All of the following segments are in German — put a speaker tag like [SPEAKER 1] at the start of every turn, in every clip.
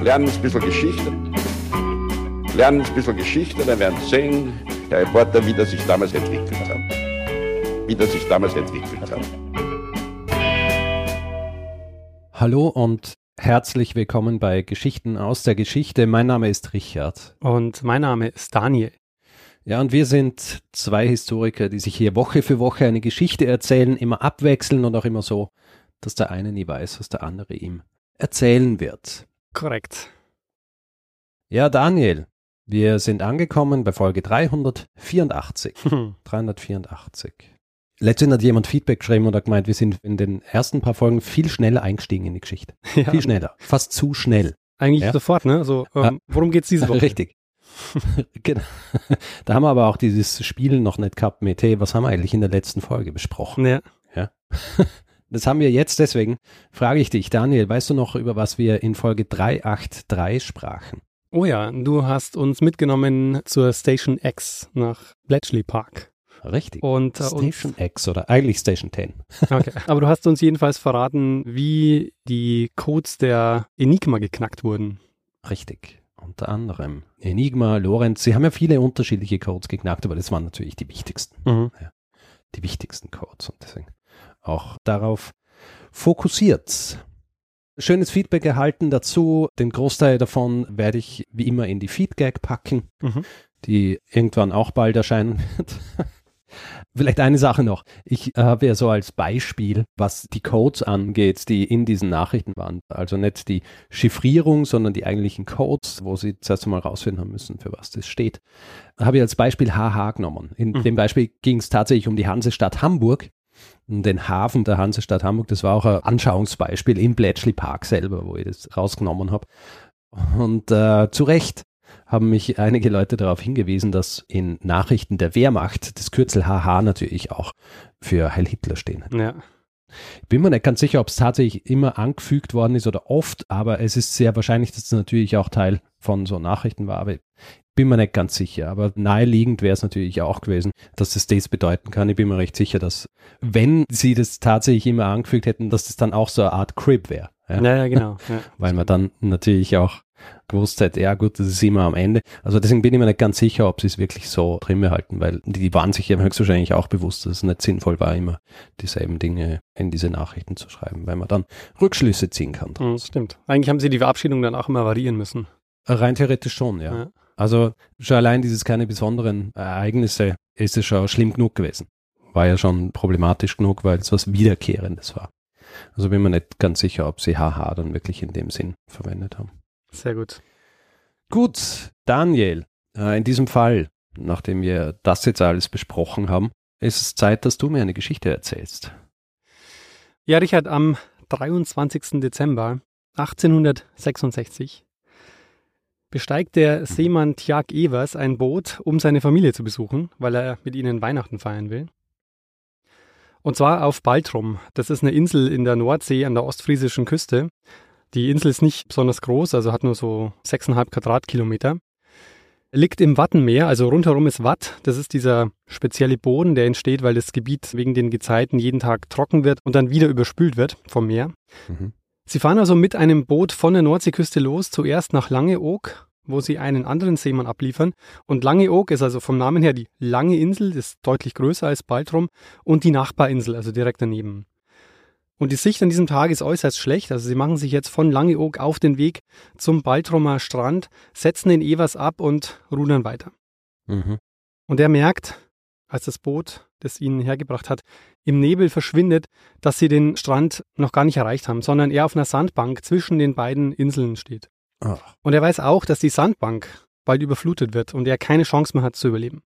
[SPEAKER 1] Lernen ein bisschen Geschichte. Lernen ein bisschen Geschichte, dann werden Sie sehen, Herr Reporter, wie das sich damals entwickelt hat. Wie das sich damals entwickelt hat.
[SPEAKER 2] Hallo und herzlich willkommen bei Geschichten aus der Geschichte. Mein Name ist Richard.
[SPEAKER 3] Und mein Name ist Daniel.
[SPEAKER 2] Ja, und wir sind zwei Historiker, die sich hier Woche für Woche eine Geschichte erzählen, immer abwechseln und auch immer so, dass der eine nie weiß, was der andere ihm erzählen wird.
[SPEAKER 3] Korrekt.
[SPEAKER 2] Ja, Daniel, wir sind angekommen bei Folge 384. 384. Letztens hat jemand Feedback geschrieben und hat gemeint, wir sind in den ersten paar Folgen viel schneller eingestiegen in die Geschichte.
[SPEAKER 3] Ja.
[SPEAKER 2] Viel schneller. Fast zu schnell.
[SPEAKER 3] Eigentlich
[SPEAKER 2] Ja.
[SPEAKER 3] sofort, ne? So, ähm,
[SPEAKER 2] Ja.
[SPEAKER 3] worum geht's diese Woche?
[SPEAKER 2] Richtig. genau. Da haben wir aber auch dieses Spiel noch nicht gehabt mit, hey, was haben wir eigentlich in der letzten Folge besprochen?
[SPEAKER 3] Ja.
[SPEAKER 2] Das haben wir jetzt, deswegen frage ich dich, Daniel, weißt du noch, über was wir in Folge 383 sprachen?
[SPEAKER 3] Oh ja, du hast uns mitgenommen zur Station X nach Bletchley Park.
[SPEAKER 2] Richtig.
[SPEAKER 3] Und, äh,
[SPEAKER 2] Station X oder eigentlich Station 10.
[SPEAKER 3] uns, okay. Aber du hast uns jedenfalls verraten, wie die Codes der Enigma geknackt wurden.
[SPEAKER 2] Richtig. Unter anderem Enigma, Lorenz, sie haben ja viele unterschiedliche Codes geknackt, aber das waren natürlich die wichtigsten.
[SPEAKER 3] Mhm.
[SPEAKER 2] Die wichtigsten Codes und deswegen auch darauf fokussiert. Schönes Feedback erhalten dazu. Den Großteil davon werde ich wie immer in die Feedgag packen,
[SPEAKER 3] Mhm.
[SPEAKER 2] die irgendwann auch bald erscheinen wird. Vielleicht eine Sache noch. Ich habe ja so als Beispiel, was die Codes angeht, die in diesen Nachrichten waren. Also nicht die Chiffrierung, sondern die eigentlichen Codes, wo sie zuerst einmal rausfinden haben müssen, für was das steht. Habe ich als Beispiel HH genommen. In
[SPEAKER 3] Mhm.
[SPEAKER 2] dem Beispiel ging es tatsächlich um die Hansestadt Hamburg. Den Hafen der Hansestadt Hamburg, das war auch ein Anschauungsbeispiel im Bletchley Park selber, wo ich das rausgenommen habe. Und äh, zu Recht haben mich einige Leute darauf hingewiesen, dass in Nachrichten der Wehrmacht das Kürzel HH natürlich auch für Heil Hitler stehen.
[SPEAKER 3] Ja.
[SPEAKER 2] Ich bin mir nicht ganz sicher, ob es tatsächlich immer angefügt worden ist oder oft, aber es ist sehr wahrscheinlich, dass es natürlich auch Teil von so Nachrichten war. Aber bin mir nicht ganz sicher. Aber naheliegend wäre es natürlich auch gewesen, dass das das bedeuten kann. Ich bin mir recht sicher, dass wenn sie das tatsächlich immer angefügt hätten, dass das dann auch so eine Art Crib wäre. Ja?
[SPEAKER 3] Ja, ja, genau. Ja.
[SPEAKER 2] Weil man dann natürlich auch gewusst hätte, ja gut, das ist immer am Ende. Also deswegen bin ich mir nicht ganz sicher, ob sie es wirklich so drin behalten, weil die waren sich ja höchstwahrscheinlich auch bewusst, dass es nicht sinnvoll war, immer dieselben Dinge in diese Nachrichten zu schreiben, weil man dann Rückschlüsse ziehen kann.
[SPEAKER 3] Mhm, stimmt. Eigentlich haben sie die Verabschiedung dann auch immer variieren müssen.
[SPEAKER 2] Rein theoretisch schon, ja.
[SPEAKER 3] Ja.
[SPEAKER 2] Also schon allein dieses keine besonderen Ereignisse ist es schon schlimm genug gewesen. War ja schon problematisch genug, weil es was Wiederkehrendes war. Also bin mir nicht ganz sicher, ob sie HH dann wirklich in dem Sinn verwendet haben.
[SPEAKER 3] Sehr gut.
[SPEAKER 2] Gut, Daniel, äh, in diesem Fall, nachdem wir das jetzt alles besprochen haben, ist es Zeit, dass du mir eine Geschichte erzählst.
[SPEAKER 3] Ja, Richard, am 23. Dezember 1866 besteigt der Seemann Tjag Evers ein Boot, um seine Familie zu besuchen, weil er mit ihnen Weihnachten feiern will. Und zwar auf Baltrum. Das ist eine Insel in der Nordsee an der ostfriesischen Küste. Die Insel ist nicht besonders groß, also hat nur so 6,5 Quadratkilometer. Liegt im Wattenmeer, also rundherum ist Watt. Das ist dieser spezielle Boden, der entsteht, weil das Gebiet wegen den Gezeiten jeden Tag trocken wird und dann wieder überspült wird vom Meer.
[SPEAKER 2] Mhm.
[SPEAKER 3] Sie fahren also mit einem Boot von der Nordseeküste los, zuerst nach Langeoog, wo sie einen anderen Seemann abliefern. Und Langeoog ist also vom Namen her die lange Insel, ist deutlich größer als Baltrum, und die Nachbarinsel, also direkt daneben. Und die Sicht an diesem Tag ist äußerst schlecht, also sie machen sich jetzt von Langeoog auf den Weg zum Baltrumer Strand, setzen den Evers ab und rudern weiter.
[SPEAKER 2] Mhm.
[SPEAKER 3] Und er merkt, als das Boot, das ihn hergebracht hat, im Nebel verschwindet, dass sie den Strand noch gar nicht erreicht haben, sondern er auf einer Sandbank zwischen den beiden Inseln steht.
[SPEAKER 2] Ach,
[SPEAKER 3] Und er weiß auch, dass die Sandbank bald überflutet wird und er keine Chance mehr hat zu überleben.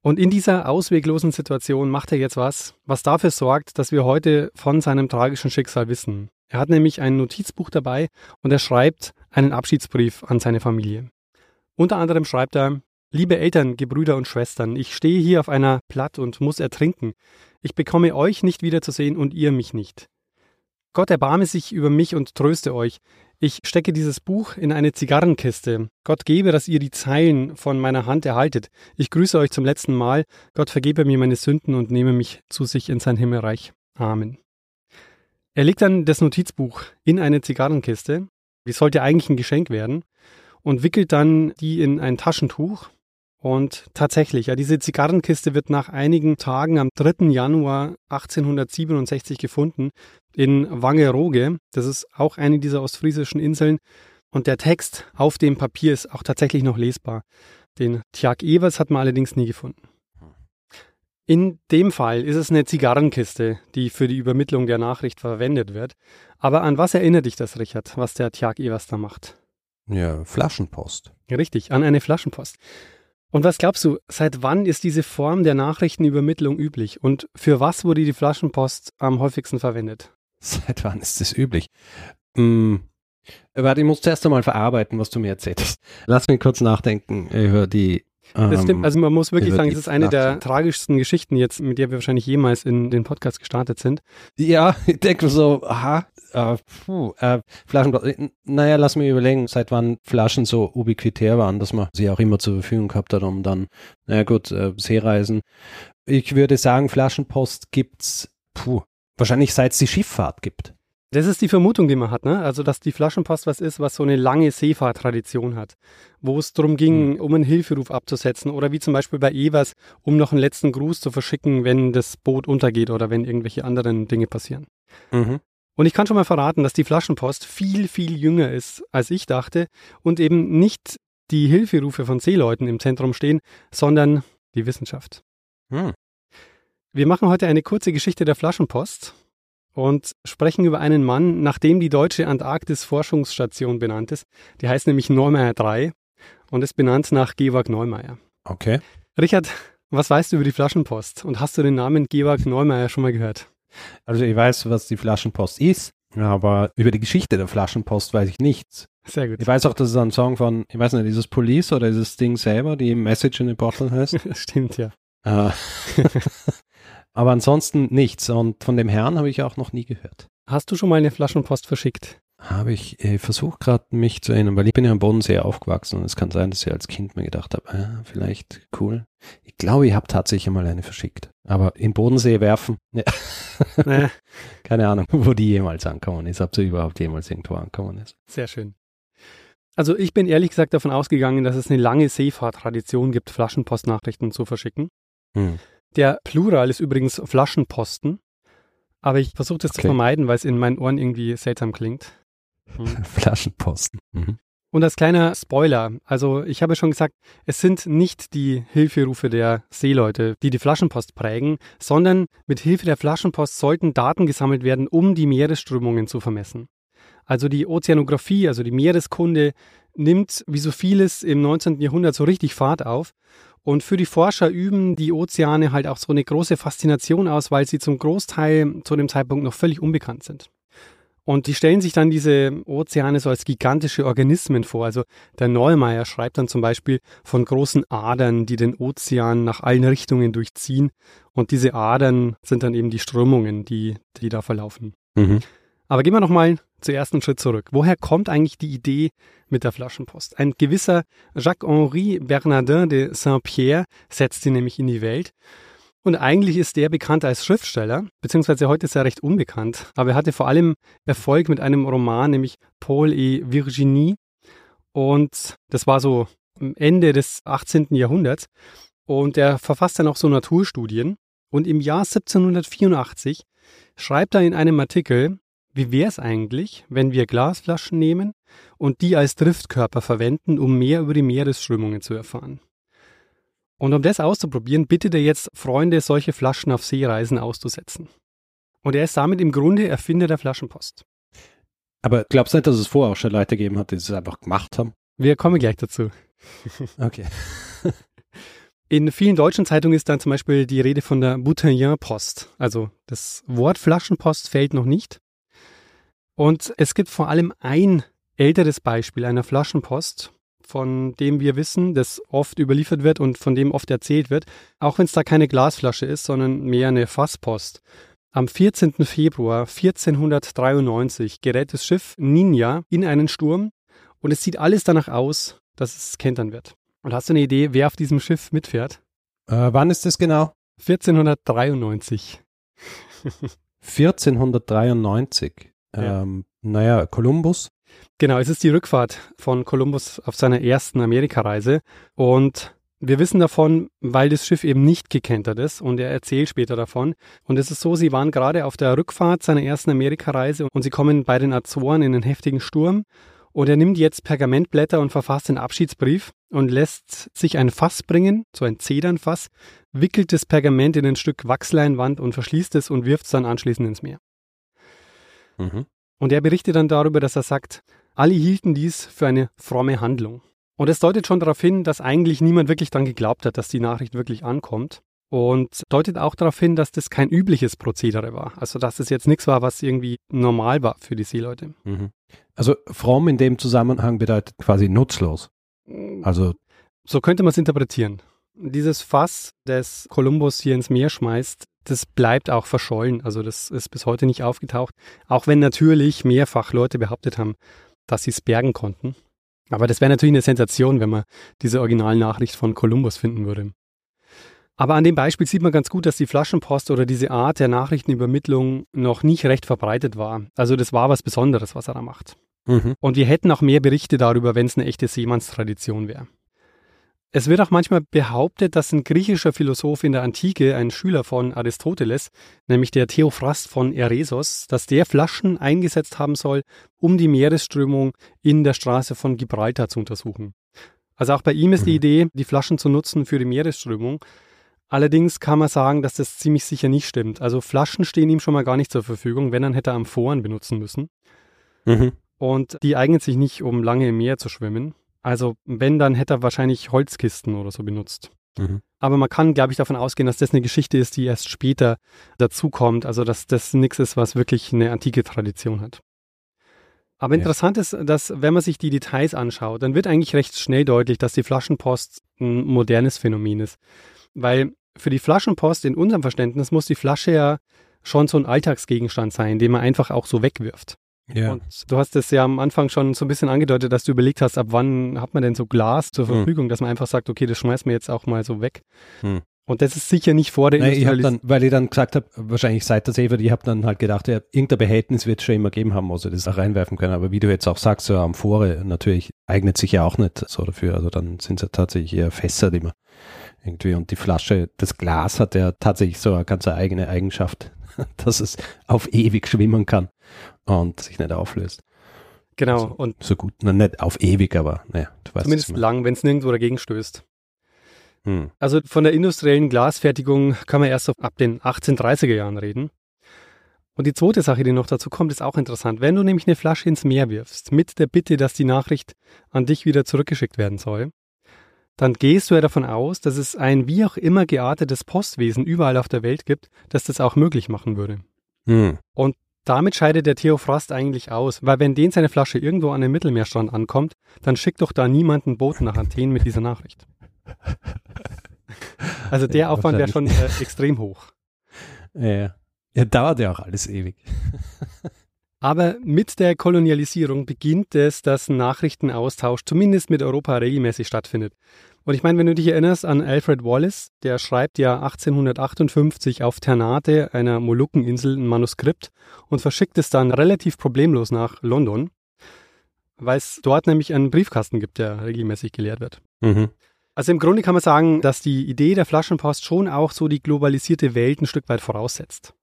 [SPEAKER 3] Und in dieser ausweglosen Situation macht er jetzt was, was dafür sorgt, dass wir heute von seinem tragischen Schicksal wissen. Er hat nämlich ein Notizbuch dabei und er schreibt einen Abschiedsbrief an seine Familie. Unter anderem schreibt er, Liebe Eltern, Gebrüder und Schwestern, ich stehe hier auf einer Platt und muss ertrinken. Ich bekomme euch nicht wiederzusehen und ihr mich nicht. Gott erbarme sich über mich und tröste euch. Ich stecke dieses Buch in eine Zigarrenkiste. Gott gebe, dass ihr die Zeilen von meiner Hand erhaltet. Ich grüße euch zum letzten Mal. Gott vergebe mir meine Sünden und nehme mich zu sich in sein Himmelreich. Amen. Er legt dann das Notizbuch in eine Zigarrenkiste, die sollte eigentlich ein Geschenk werden, und wickelt dann die in ein Taschentuch. Und tatsächlich, ja, diese Zigarrenkiste wird nach einigen Tagen am 3. Januar 1867 gefunden in Wangerooge. Das ist auch eine dieser ostfriesischen Inseln. Und der Text auf dem Papier ist auch tatsächlich noch lesbar. Den Tjag Evers hat man allerdings nie gefunden. In dem Fall ist es eine Zigarrenkiste, die für die Übermittlung der Nachricht verwendet wird. Aber an was erinnert dich das, Richard, was der Tjag Evers da macht?
[SPEAKER 2] Ja, Flaschenpost.
[SPEAKER 3] Richtig, an eine Flaschenpost. Und was glaubst du, seit wann ist diese Form der Nachrichtenübermittlung üblich? Und für was wurde die Flaschenpost am häufigsten verwendet?
[SPEAKER 2] Seit wann ist das üblich? Hm, warte, ich muss zuerst einmal verarbeiten, was du mir erzählt hast. Lass mich kurz nachdenken über die
[SPEAKER 3] das stimmt. Ähm, also man muss wirklich sagen, es ist eine der tragischsten Geschichten jetzt, mit der wir wahrscheinlich jemals in den Podcast gestartet sind.
[SPEAKER 2] Ja, ich denke so, aha, äh, puh, äh, Flaschen, naja, lass mich überlegen, seit wann Flaschen so ubiquitär waren, dass man sie auch immer zur Verfügung gehabt hat, um dann, naja gut, äh, Seereisen. Ich würde sagen, Flaschenpost gibt's, puh, wahrscheinlich seit es die Schifffahrt gibt.
[SPEAKER 3] Das ist die Vermutung, die man hat, ne? Also, dass die Flaschenpost was ist, was so eine lange Seefahrtradition hat, wo es darum ging, mhm. um einen Hilferuf abzusetzen oder wie zum Beispiel bei Evers, um noch einen letzten Gruß zu verschicken, wenn das Boot untergeht oder wenn irgendwelche anderen Dinge passieren. Mhm. Und ich kann schon mal verraten, dass die Flaschenpost viel, viel jünger ist, als ich dachte und eben nicht die Hilferufe von Seeleuten im Zentrum stehen, sondern die Wissenschaft. Mhm. Wir machen heute eine kurze Geschichte der Flaschenpost und sprechen über einen Mann, nach dem die deutsche Antarktis-Forschungsstation benannt ist. Die heißt nämlich Neumeier 3 und ist benannt nach Georg Neumeier.
[SPEAKER 2] Okay.
[SPEAKER 3] Richard, was weißt du über die Flaschenpost und hast du den Namen Georg Neumeier schon mal gehört?
[SPEAKER 2] Also ich weiß, was die Flaschenpost ist, aber über die Geschichte der Flaschenpost weiß ich nichts.
[SPEAKER 3] Sehr gut.
[SPEAKER 2] Ich weiß auch, dass es ein Song von, ich weiß nicht, dieses Police oder dieses Ding selber, die Message in a Bottle heißt.
[SPEAKER 3] Stimmt, ja.
[SPEAKER 2] Äh, Aber ansonsten nichts. Und von dem Herrn habe ich auch noch nie gehört.
[SPEAKER 3] Hast du schon mal eine Flaschenpost verschickt?
[SPEAKER 2] Habe ich, ich versuche gerade mich zu erinnern, weil ich bin ja am Bodensee aufgewachsen und es kann sein, dass ich als Kind mir gedacht habe, ah, vielleicht cool. Ich glaube, ich habe tatsächlich mal eine verschickt. Aber im Bodensee werfen, ja. nee. keine Ahnung, wo die jemals ankommen ist, ob sie überhaupt jemals irgendwo ankommen ist.
[SPEAKER 3] Sehr schön. Also ich bin ehrlich gesagt davon ausgegangen, dass es eine lange Seefahrtradition gibt, Flaschenpostnachrichten zu verschicken. Hm. Der Plural ist übrigens Flaschenposten, aber ich versuche das okay. zu vermeiden, weil es in meinen Ohren irgendwie seltsam klingt.
[SPEAKER 2] Hm. Flaschenposten. Mhm.
[SPEAKER 3] Und als kleiner Spoiler, also ich habe schon gesagt, es sind nicht die Hilferufe der Seeleute, die die Flaschenpost prägen, sondern mit Hilfe der Flaschenpost sollten Daten gesammelt werden, um die Meeresströmungen zu vermessen. Also die Ozeanographie, also die Meereskunde, nimmt wie so vieles im 19. Jahrhundert so richtig Fahrt auf und für die Forscher üben die Ozeane halt auch so eine große Faszination aus, weil sie zum Großteil zu dem Zeitpunkt noch völlig unbekannt sind. Und die stellen sich dann diese Ozeane so als gigantische Organismen vor. Also der Neumeier schreibt dann zum Beispiel von großen Adern, die den Ozean nach allen Richtungen durchziehen. Und diese Adern sind dann eben die Strömungen, die, die da verlaufen. Mhm. Aber gehen wir nochmal zu ersten Schritt zurück. Woher kommt eigentlich die Idee mit der Flaschenpost? Ein gewisser Jacques-Henri Bernardin de Saint-Pierre setzt sie nämlich in die Welt. Und eigentlich ist der bekannt als Schriftsteller, beziehungsweise heute ist er recht unbekannt, aber er hatte vor allem Erfolg mit einem Roman, nämlich Paul et Virginie. Und das war so Ende des 18. Jahrhunderts. Und er verfasst dann auch so Naturstudien. Und im Jahr 1784 schreibt er in einem Artikel, wie wäre es eigentlich, wenn wir Glasflaschen nehmen und die als Driftkörper verwenden, um mehr über die Meeresströmungen zu erfahren? Und um das auszuprobieren, bittet er jetzt Freunde, solche Flaschen auf Seereisen auszusetzen. Und er ist damit im Grunde Erfinder der Flaschenpost.
[SPEAKER 2] Aber glaubst du nicht, dass es vorher auch schon Leute gegeben hat, die es einfach gemacht haben?
[SPEAKER 3] Wir kommen gleich dazu.
[SPEAKER 2] Okay.
[SPEAKER 3] In vielen deutschen Zeitungen ist dann zum Beispiel die Rede von der Bouteillon-Post. Also das Wort Flaschenpost fällt noch nicht. Und es gibt vor allem ein älteres Beispiel einer Flaschenpost, von dem wir wissen, das oft überliefert wird und von dem oft erzählt wird, auch wenn es da keine Glasflasche ist, sondern mehr eine Fasspost. Am 14. Februar 1493 gerät das Schiff Ninja in einen Sturm und es sieht alles danach aus, dass es kentern wird. Und hast du eine Idee, wer auf diesem Schiff mitfährt?
[SPEAKER 2] Äh, wann ist das genau?
[SPEAKER 3] 1493.
[SPEAKER 2] 1493. Ja. Ähm, naja, Kolumbus.
[SPEAKER 3] Genau, es ist die Rückfahrt von Kolumbus auf seiner ersten Amerikareise und wir wissen davon, weil das Schiff eben nicht gekentert ist und er erzählt später davon. Und es ist so, sie waren gerade auf der Rückfahrt seiner ersten Amerikareise und sie kommen bei den Azoren in einen heftigen Sturm und er nimmt jetzt Pergamentblätter und verfasst einen Abschiedsbrief und lässt sich ein Fass bringen, so ein Zedernfass, wickelt das Pergament in ein Stück Wachsleinwand und verschließt es und wirft es dann anschließend ins Meer. Mhm. Und er berichtet dann darüber, dass er sagt, alle hielten dies für eine fromme Handlung. Und es deutet schon darauf hin, dass eigentlich niemand wirklich daran geglaubt hat, dass die Nachricht wirklich ankommt. Und deutet auch darauf hin, dass das kein übliches Prozedere war. Also dass es jetzt nichts war, was irgendwie normal war für die Seeleute. Mhm.
[SPEAKER 2] Also fromm in dem Zusammenhang bedeutet quasi nutzlos. Also
[SPEAKER 3] so könnte man es interpretieren. Dieses Fass, das Kolumbus hier ins Meer schmeißt, das bleibt auch verschollen. Also das ist bis heute nicht aufgetaucht. Auch wenn natürlich mehrfach Leute behauptet haben, dass sie es bergen konnten. Aber das wäre natürlich eine Sensation, wenn man diese Originalnachricht von Kolumbus finden würde. Aber an dem Beispiel sieht man ganz gut, dass die Flaschenpost oder diese Art der Nachrichtenübermittlung noch nicht recht verbreitet war. Also das war was Besonderes, was er da macht. Mhm. Und wir hätten auch mehr Berichte darüber, wenn es eine echte Seemannstradition wäre. Es wird auch manchmal behauptet, dass ein griechischer Philosoph in der Antike, ein Schüler von Aristoteles, nämlich der Theophrast von Eresos, dass der Flaschen eingesetzt haben soll, um die Meeresströmung in der Straße von Gibraltar zu untersuchen. Also auch bei ihm ist die mhm. Idee, die Flaschen zu nutzen für die Meeresströmung. Allerdings kann man sagen, dass das ziemlich sicher nicht stimmt. Also Flaschen stehen ihm schon mal gar nicht zur Verfügung, wenn dann hätte er Amphoren benutzen müssen. Mhm. Und die eignen sich nicht, um lange im Meer zu schwimmen. Also wenn, dann hätte er wahrscheinlich Holzkisten oder so benutzt. Mhm. Aber man kann, glaube ich, davon ausgehen, dass das eine Geschichte ist, die erst später dazukommt. Also dass das nichts ist, was wirklich eine antike Tradition hat. Aber ja. interessant ist, dass wenn man sich die Details anschaut, dann wird eigentlich recht schnell deutlich, dass die Flaschenpost ein modernes Phänomen ist. Weil für die Flaschenpost in unserem Verständnis muss die Flasche ja schon so ein Alltagsgegenstand sein, den man einfach auch so wegwirft. Ja. Und du hast es ja am Anfang schon so ein bisschen angedeutet, dass du überlegt hast, ab wann hat man denn so Glas zur hm. Verfügung, hm. dass man einfach sagt, okay, das schmeißt mir jetzt auch mal so weg. Hm. Und das ist sicher nicht vor der
[SPEAKER 2] Nein, ich hab dann, Weil ich dann gesagt habe, wahrscheinlich seit der Seefahrt, ich habe dann halt gedacht, ja, irgendein Behältnis wird es schon immer geben haben, wo sie das auch reinwerfen können. Aber wie du jetzt auch sagst, so Amphore natürlich eignet sich ja auch nicht so dafür. Also dann sind es ja tatsächlich eher Fässer, die man irgendwie und die Flasche, das Glas hat ja tatsächlich so eine ganz eigene Eigenschaft, dass es auf ewig schwimmen kann und sich nicht auflöst.
[SPEAKER 3] Genau. Also,
[SPEAKER 2] und so gut, na, nicht auf ewig, aber naja,
[SPEAKER 3] du weißt Zumindest lang, wenn es nirgendwo dagegen stößt. Hm. Also von der industriellen Glasfertigung kann man erst ab den 1830er Jahren reden. Und die zweite Sache, die noch dazu kommt, ist auch interessant. Wenn du nämlich eine Flasche ins Meer wirfst, mit der Bitte, dass die Nachricht an dich wieder zurückgeschickt werden soll, dann gehst du ja davon aus, dass es ein wie auch immer geartetes Postwesen überall auf der Welt gibt, das das auch möglich machen würde. Hm. Und damit scheidet der Theophrast eigentlich aus, weil wenn den seine Flasche irgendwo an den Mittelmeerstrand ankommt, dann schickt doch da niemand einen Boten nach Athen mit dieser Nachricht. Also der Aufwand wäre schon äh, extrem hoch.
[SPEAKER 2] Ja, ja, dauert ja auch alles ewig.
[SPEAKER 3] Aber mit der Kolonialisierung beginnt es, dass Nachrichtenaustausch zumindest mit Europa regelmäßig stattfindet. Und ich meine, wenn du dich erinnerst an Alfred Wallace, der schreibt ja 1858 auf Ternate, einer Molukkeninsel, ein Manuskript und verschickt es dann relativ problemlos nach London, weil es dort nämlich einen Briefkasten gibt, der regelmäßig geleert wird. Mhm. Also im Grunde kann man sagen, dass die Idee der Flaschenpost schon auch so die globalisierte Welt ein Stück weit voraussetzt.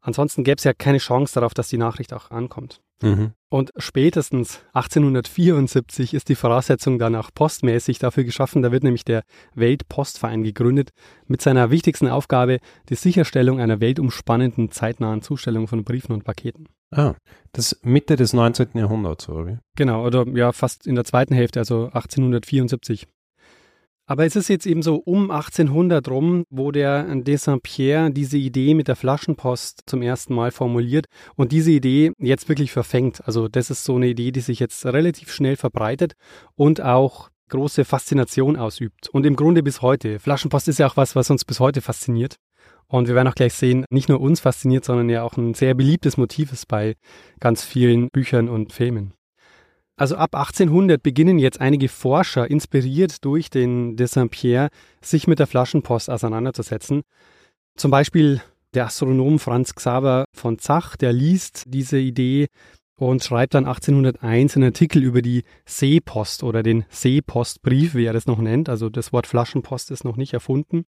[SPEAKER 3] Ansonsten gäbe es ja keine Chance darauf, dass die Nachricht auch ankommt. Mhm. Und spätestens 1874 ist die Voraussetzung dann auch postmäßig dafür geschaffen. Da wird nämlich der Weltpostverein gegründet mit seiner wichtigsten Aufgabe, die Sicherstellung einer weltumspannenden, zeitnahen Zustellung von Briefen und Paketen.
[SPEAKER 2] Ah, das Mitte des 19. Jahrhunderts, oder wie?
[SPEAKER 3] Genau, oder ja, fast in der zweiten Hälfte, also 1874. Aber es ist jetzt eben so um 1800 rum, wo der de Saint-Pierre diese Idee mit der Flaschenpost zum ersten Mal formuliert und diese Idee jetzt wirklich verfängt. Also das ist so eine Idee, die sich jetzt relativ schnell verbreitet und auch große Faszination ausübt. Und im Grunde bis heute. Flaschenpost ist ja auch was, was uns bis heute fasziniert. Und wir werden auch gleich sehen, nicht nur uns fasziniert, sondern ja auch ein sehr beliebtes Motiv ist bei ganz vielen Büchern und Filmen. Also ab 1800 beginnen jetzt einige Forscher, inspiriert durch den de Saint-Pierre, sich mit der Flaschenpost auseinanderzusetzen. Zum Beispiel der Astronom Franz Xaver von Zach, der liest diese Idee und schreibt dann 1801 einen Artikel über die Seepost oder den Seepostbrief, wie er das noch nennt. Also das Wort Flaschenpost ist noch nicht erfunden.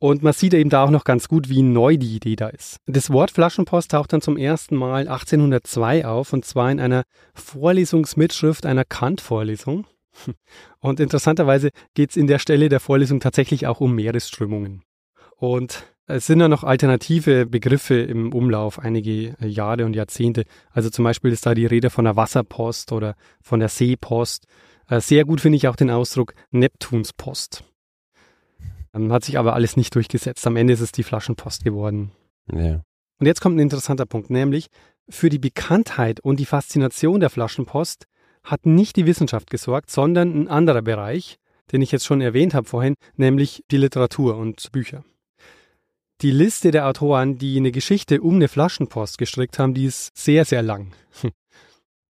[SPEAKER 3] Und man sieht eben da auch noch ganz gut, wie neu die Idee da ist. Das Wort Flaschenpost taucht dann zum ersten Mal 1802 auf und zwar in einer Vorlesungsmitschrift einer Kant-Vorlesung. Und interessanterweise geht es in der Stelle der Vorlesung tatsächlich auch um Meeresströmungen. Und es sind ja noch alternative Begriffe im Umlauf, einige Jahre und Jahrzehnte. Also zum Beispiel ist da die Rede von der Wasserpost oder von der Seepost. Äh, sehr gut finde ich auch den Ausdruck Neptunspost. Ähm, hat sich aber alles nicht durchgesetzt. Am Ende ist es die Flaschenpost geworden.
[SPEAKER 2] Ja.
[SPEAKER 3] Und jetzt kommt ein interessanter Punkt, nämlich für die Bekanntheit und die Faszination der Flaschenpost hat nicht die Wissenschaft gesorgt, sondern ein anderer Bereich, den ich jetzt schon erwähnt habe vorhin, nämlich die Literatur und Bücher. Die Liste der Autoren, die eine Geschichte um eine Flaschenpost gestrickt haben, die ist sehr, sehr lang.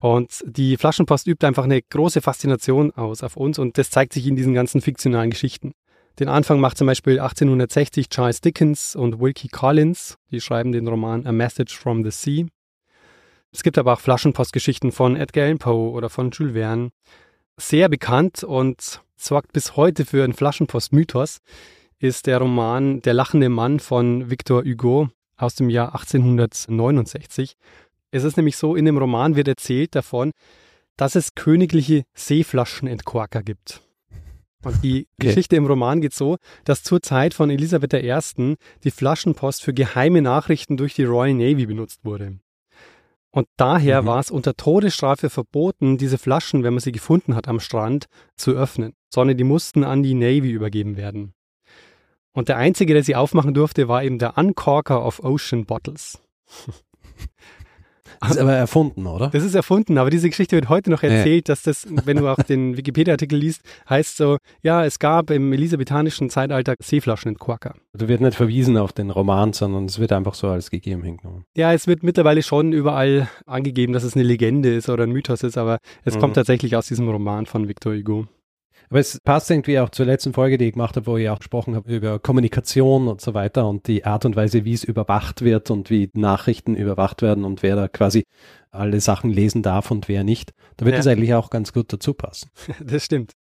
[SPEAKER 3] Und die Flaschenpost übt einfach eine große Faszination aus auf uns und das zeigt sich in diesen ganzen fiktionalen Geschichten. Den Anfang macht zum Beispiel 1860 Charles Dickens und Wilkie Collins. Die schreiben den Roman A Message from the Sea. Es gibt aber auch Flaschenpostgeschichten von Edgar Allan Poe oder von Jules Verne. Sehr bekannt und sorgt bis heute für einen Flaschenpost-Mythos ist der Roman Der lachende Mann von Victor Hugo aus dem Jahr 1869. Es ist nämlich so, in dem Roman wird erzählt davon, dass es königliche Seeflaschenentkorker gibt. Und die okay. Geschichte im Roman geht so, dass zur Zeit von Elisabeth I. die Flaschenpost für geheime Nachrichten durch die Royal Navy benutzt wurde. Und daher mhm. war es unter Todesstrafe verboten, diese Flaschen, wenn man sie gefunden hat am Strand, zu öffnen, sondern die mussten an die Navy übergeben werden. Und der Einzige, der sie aufmachen durfte, war eben der Uncorker of Ocean Bottles.
[SPEAKER 2] Das ist aber erfunden, oder?
[SPEAKER 3] Das ist erfunden, aber diese Geschichte wird heute noch erzählt, ja. dass das, wenn du auch den Wikipedia-Artikel liest, heißt so, ja, es gab im elisabethanischen Zeitalter Seeflaschen in Quacker.
[SPEAKER 2] Also wird nicht verwiesen auf den Roman, sondern es wird einfach so als gegeben hingenommen.
[SPEAKER 3] Ja, es wird mittlerweile schon überall angegeben, dass es eine Legende ist oder ein Mythos ist, aber es mhm. kommt tatsächlich aus diesem Roman von Victor Hugo.
[SPEAKER 2] Aber es passt irgendwie auch zur letzten Folge, die ich gemacht habe, wo ich auch gesprochen habe über Kommunikation und so weiter und die Art und Weise, wie es überwacht wird und wie Nachrichten überwacht werden und wer da quasi alle Sachen lesen darf und wer nicht. Da wird es ja. eigentlich auch ganz gut dazu passen.
[SPEAKER 3] Das stimmt.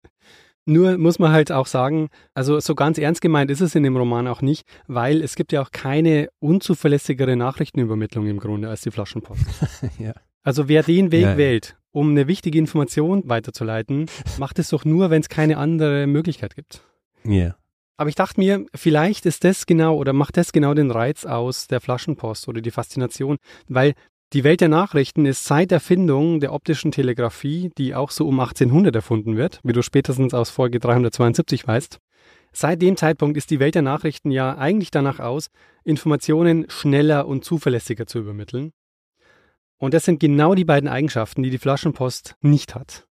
[SPEAKER 3] Nur muss man halt auch sagen, also so ganz ernst gemeint ist es in dem Roman auch nicht, weil es gibt ja auch keine unzuverlässigere Nachrichtenübermittlung im Grunde als die Flaschenpost. ja. Also wer den Weg ja, wählt, um eine wichtige Information weiterzuleiten, macht es doch nur, wenn es keine andere Möglichkeit gibt.
[SPEAKER 2] Ja. Yeah.
[SPEAKER 3] Aber ich dachte mir, vielleicht ist das genau oder macht das genau den Reiz aus der Flaschenpost oder die Faszination, weil die Welt der Nachrichten ist seit Erfindung der optischen Telegrafie, die auch so um 1800 erfunden wird, wie du spätestens aus Folge 372 weißt. Seit dem Zeitpunkt ist die Welt der Nachrichten ja eigentlich danach aus, Informationen schneller und zuverlässiger zu übermitteln. Und das sind genau die beiden Eigenschaften, die die Flaschenpost nicht hat.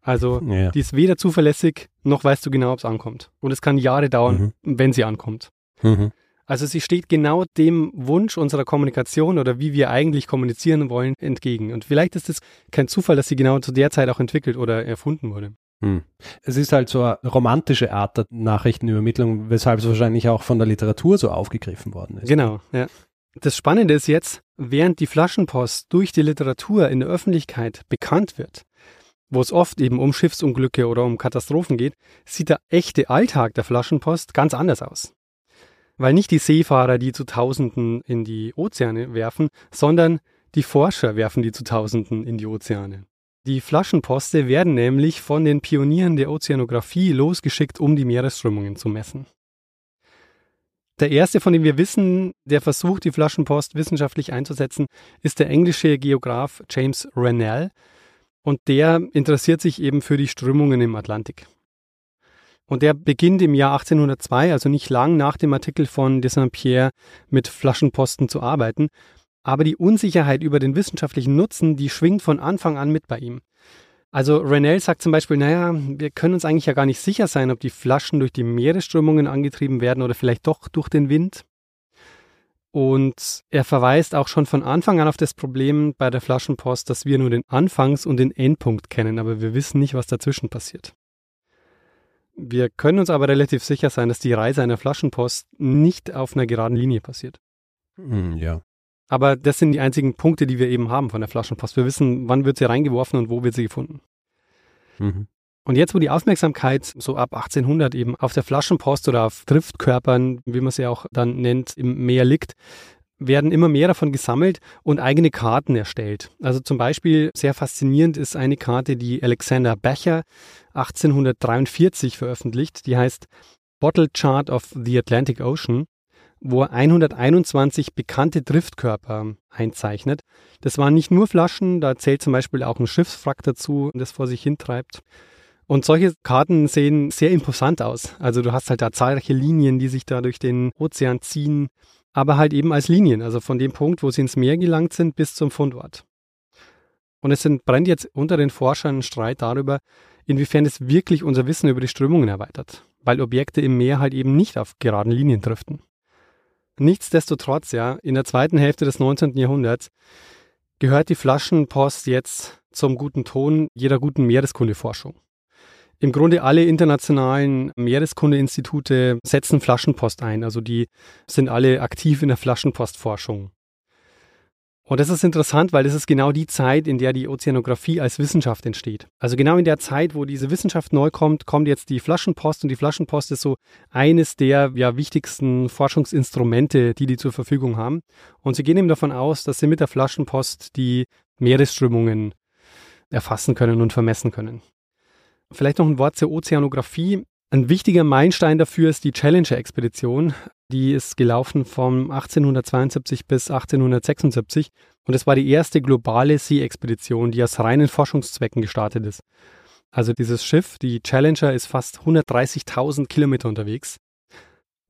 [SPEAKER 3] Also ja. die ist weder zuverlässig, noch weißt du genau, ob es ankommt. Und es kann Jahre dauern, mhm. wenn sie ankommt. Mhm. Also sie steht genau dem Wunsch unserer Kommunikation oder wie wir eigentlich kommunizieren wollen entgegen. Und vielleicht ist es kein Zufall, dass sie genau zu der Zeit auch entwickelt oder erfunden wurde.
[SPEAKER 2] Hm. Es ist halt so eine romantische Art der Nachrichtenübermittlung, weshalb es wahrscheinlich auch von der Literatur so aufgegriffen worden ist.
[SPEAKER 3] Genau, ja. Das Spannende ist jetzt, während die Flaschenpost durch die Literatur in der Öffentlichkeit bekannt wird, wo es oft eben um Schiffsunglücke oder um Katastrophen geht, sieht der echte Alltag der Flaschenpost ganz anders aus. Weil nicht die Seefahrer die zu Tausenden in die Ozeane werfen, sondern die Forscher werfen die zu Tausenden in die Ozeane. Die Flaschenposte werden nämlich von den Pionieren der Ozeanographie losgeschickt, um die Meeresströmungen zu messen. Der erste, von dem wir wissen, der versucht, die Flaschenpost wissenschaftlich einzusetzen, ist der englische Geograf James Rennell. Und der interessiert sich eben für die Strömungen im Atlantik. Und der beginnt im Jahr 1802, also nicht lang nach dem Artikel von de Saint-Pierre, mit Flaschenposten zu arbeiten. Aber die Unsicherheit über den wissenschaftlichen Nutzen, die schwingt von Anfang an mit bei ihm. Also Renell sagt zum Beispiel, naja, wir können uns eigentlich ja gar nicht sicher sein, ob die Flaschen durch die Meeresströmungen angetrieben werden oder vielleicht doch durch den Wind. Und er verweist auch schon von Anfang an auf das Problem bei der Flaschenpost, dass wir nur den Anfangs- und den Endpunkt kennen, aber wir wissen nicht, was dazwischen passiert. Wir können uns aber relativ sicher sein, dass die Reise einer Flaschenpost nicht auf einer geraden Linie passiert.
[SPEAKER 2] Hm, ja.
[SPEAKER 3] Aber das sind die einzigen Punkte, die wir eben haben von der Flaschenpost. Wir wissen, wann wird sie reingeworfen und wo wird sie gefunden.
[SPEAKER 2] Mhm.
[SPEAKER 3] Und jetzt, wo die Aufmerksamkeit so ab 1800 eben auf der Flaschenpost oder auf Driftkörpern, wie man sie auch dann nennt, im Meer liegt, werden immer mehr davon gesammelt und eigene Karten erstellt. Also zum Beispiel sehr faszinierend ist eine Karte, die Alexander Becher 1843 veröffentlicht. Die heißt Bottle Chart of the Atlantic Ocean, wo er 121 bekannte Driftkörper einzeichnet. Das waren nicht nur Flaschen, da zählt zum Beispiel auch ein Schiffswrack dazu, das vor sich hintreibt. Und solche Karten sehen sehr imposant aus. Also du hast halt da zahlreiche Linien, die sich da durch den Ozean ziehen, aber halt eben als Linien, also von dem Punkt, wo sie ins Meer gelangt sind, bis zum Fundort. Und es brennt jetzt unter den Forschern ein Streit darüber, inwiefern es wirklich unser Wissen über die Strömungen erweitert, weil Objekte im Meer halt eben nicht auf geraden Linien driften. Nichtsdestotrotz, ja, in der zweiten Hälfte des 19. Jahrhunderts gehört die Flaschenpost jetzt zum guten Ton jeder guten Meereskundeforschung. Im Grunde alle internationalen Meereskundeinstitute setzen Flaschenpost ein, also die sind alle aktiv in der Flaschenpostforschung. Und das ist interessant, weil das ist genau die Zeit, in der die Ozeanographie als Wissenschaft entsteht. Also genau in der Zeit, wo diese Wissenschaft neu kommt, kommt jetzt die Flaschenpost und die Flaschenpost ist so eines der ja, wichtigsten Forschungsinstrumente, die die zur Verfügung haben. Und sie gehen eben davon aus, dass sie mit der Flaschenpost die Meeresströmungen erfassen können und vermessen können. Vielleicht noch ein Wort zur Ozeanographie. Ein wichtiger Meilenstein dafür ist die Challenger-Expedition. Die ist gelaufen von 1872 bis 1876 und es war die erste globale Seeexpedition, die aus reinen Forschungszwecken gestartet ist. Also dieses Schiff, die Challenger, ist fast 130.000 Kilometer unterwegs.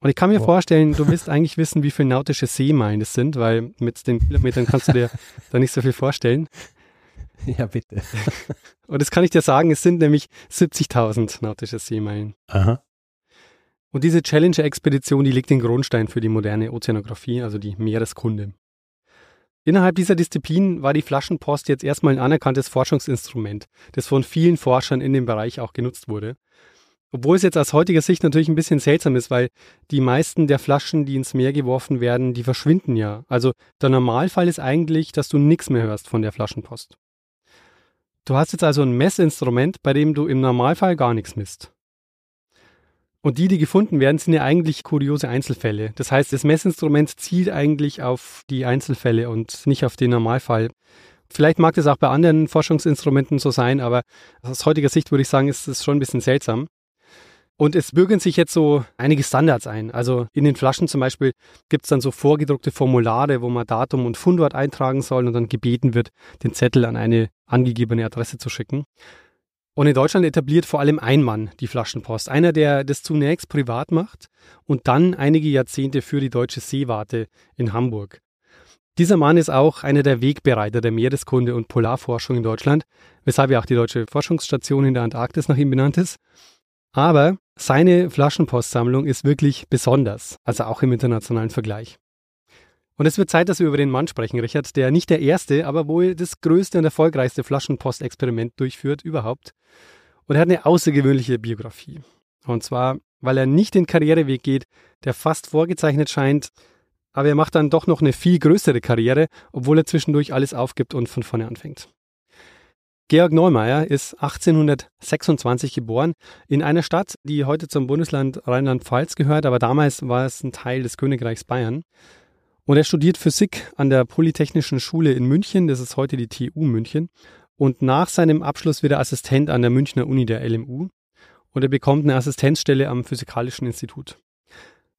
[SPEAKER 3] Und ich kann mir wow. vorstellen, du willst eigentlich wissen, wie viele nautische Seemeilen es sind, weil mit den Kilometern kannst du dir da nicht so viel vorstellen.
[SPEAKER 2] Ja, bitte.
[SPEAKER 3] Und das kann ich dir sagen, es sind nämlich 70.000 nautische Seemeilen.
[SPEAKER 2] Aha.
[SPEAKER 3] Und diese Challenger-Expedition, die legt den Grundstein für die moderne Ozeanographie, also die Meereskunde. Innerhalb dieser Disziplin war die Flaschenpost jetzt erstmal ein anerkanntes Forschungsinstrument, das von vielen Forschern in dem Bereich auch genutzt wurde. Obwohl es jetzt aus heutiger Sicht natürlich ein bisschen seltsam ist, weil die meisten der Flaschen, die ins Meer geworfen werden, die verschwinden ja. Also der Normalfall ist eigentlich, dass du nichts mehr hörst von der Flaschenpost. Du hast jetzt also ein Messinstrument, bei dem du im Normalfall gar nichts misst. Und die, die gefunden werden, sind ja eigentlich kuriose Einzelfälle. Das heißt, das Messinstrument zielt eigentlich auf die Einzelfälle und nicht auf den Normalfall. Vielleicht mag das auch bei anderen Forschungsinstrumenten so sein, aber aus heutiger Sicht würde ich sagen, ist es schon ein bisschen seltsam. Und es bürgern sich jetzt so einige Standards ein. Also in den Flaschen zum Beispiel gibt es dann so vorgedruckte Formulare, wo man Datum und Fundort eintragen soll und dann gebeten wird, den Zettel an eine angegebene Adresse zu schicken. Und in Deutschland etabliert vor allem ein Mann die Flaschenpost. Einer, der das zunächst privat macht und dann einige Jahrzehnte für die Deutsche Seewarte in Hamburg. Dieser Mann ist auch einer der Wegbereiter der Meereskunde und Polarforschung in Deutschland, weshalb ja auch die deutsche Forschungsstation in der Antarktis nach ihm benannt ist. Aber seine Flaschenpostsammlung ist wirklich besonders, also auch im internationalen Vergleich. Und es wird Zeit, dass wir über den Mann sprechen, Richard, der nicht der erste, aber wohl das größte und erfolgreichste Flaschenpost-Experiment durchführt überhaupt. Und er hat eine außergewöhnliche Biografie. Und zwar, weil er nicht den Karriereweg geht, der fast vorgezeichnet scheint, aber er macht dann doch noch eine viel größere Karriere, obwohl er zwischendurch alles aufgibt und von vorne anfängt. Georg Neumeier ist 1826 geboren in einer Stadt, die heute zum Bundesland Rheinland-Pfalz gehört, aber damals war es ein Teil des Königreichs Bayern. Und er studiert Physik an der Polytechnischen Schule in München, das ist heute die TU München. Und nach seinem Abschluss wird er Assistent an der Münchner Uni der LMU und er bekommt eine Assistenzstelle am Physikalischen Institut.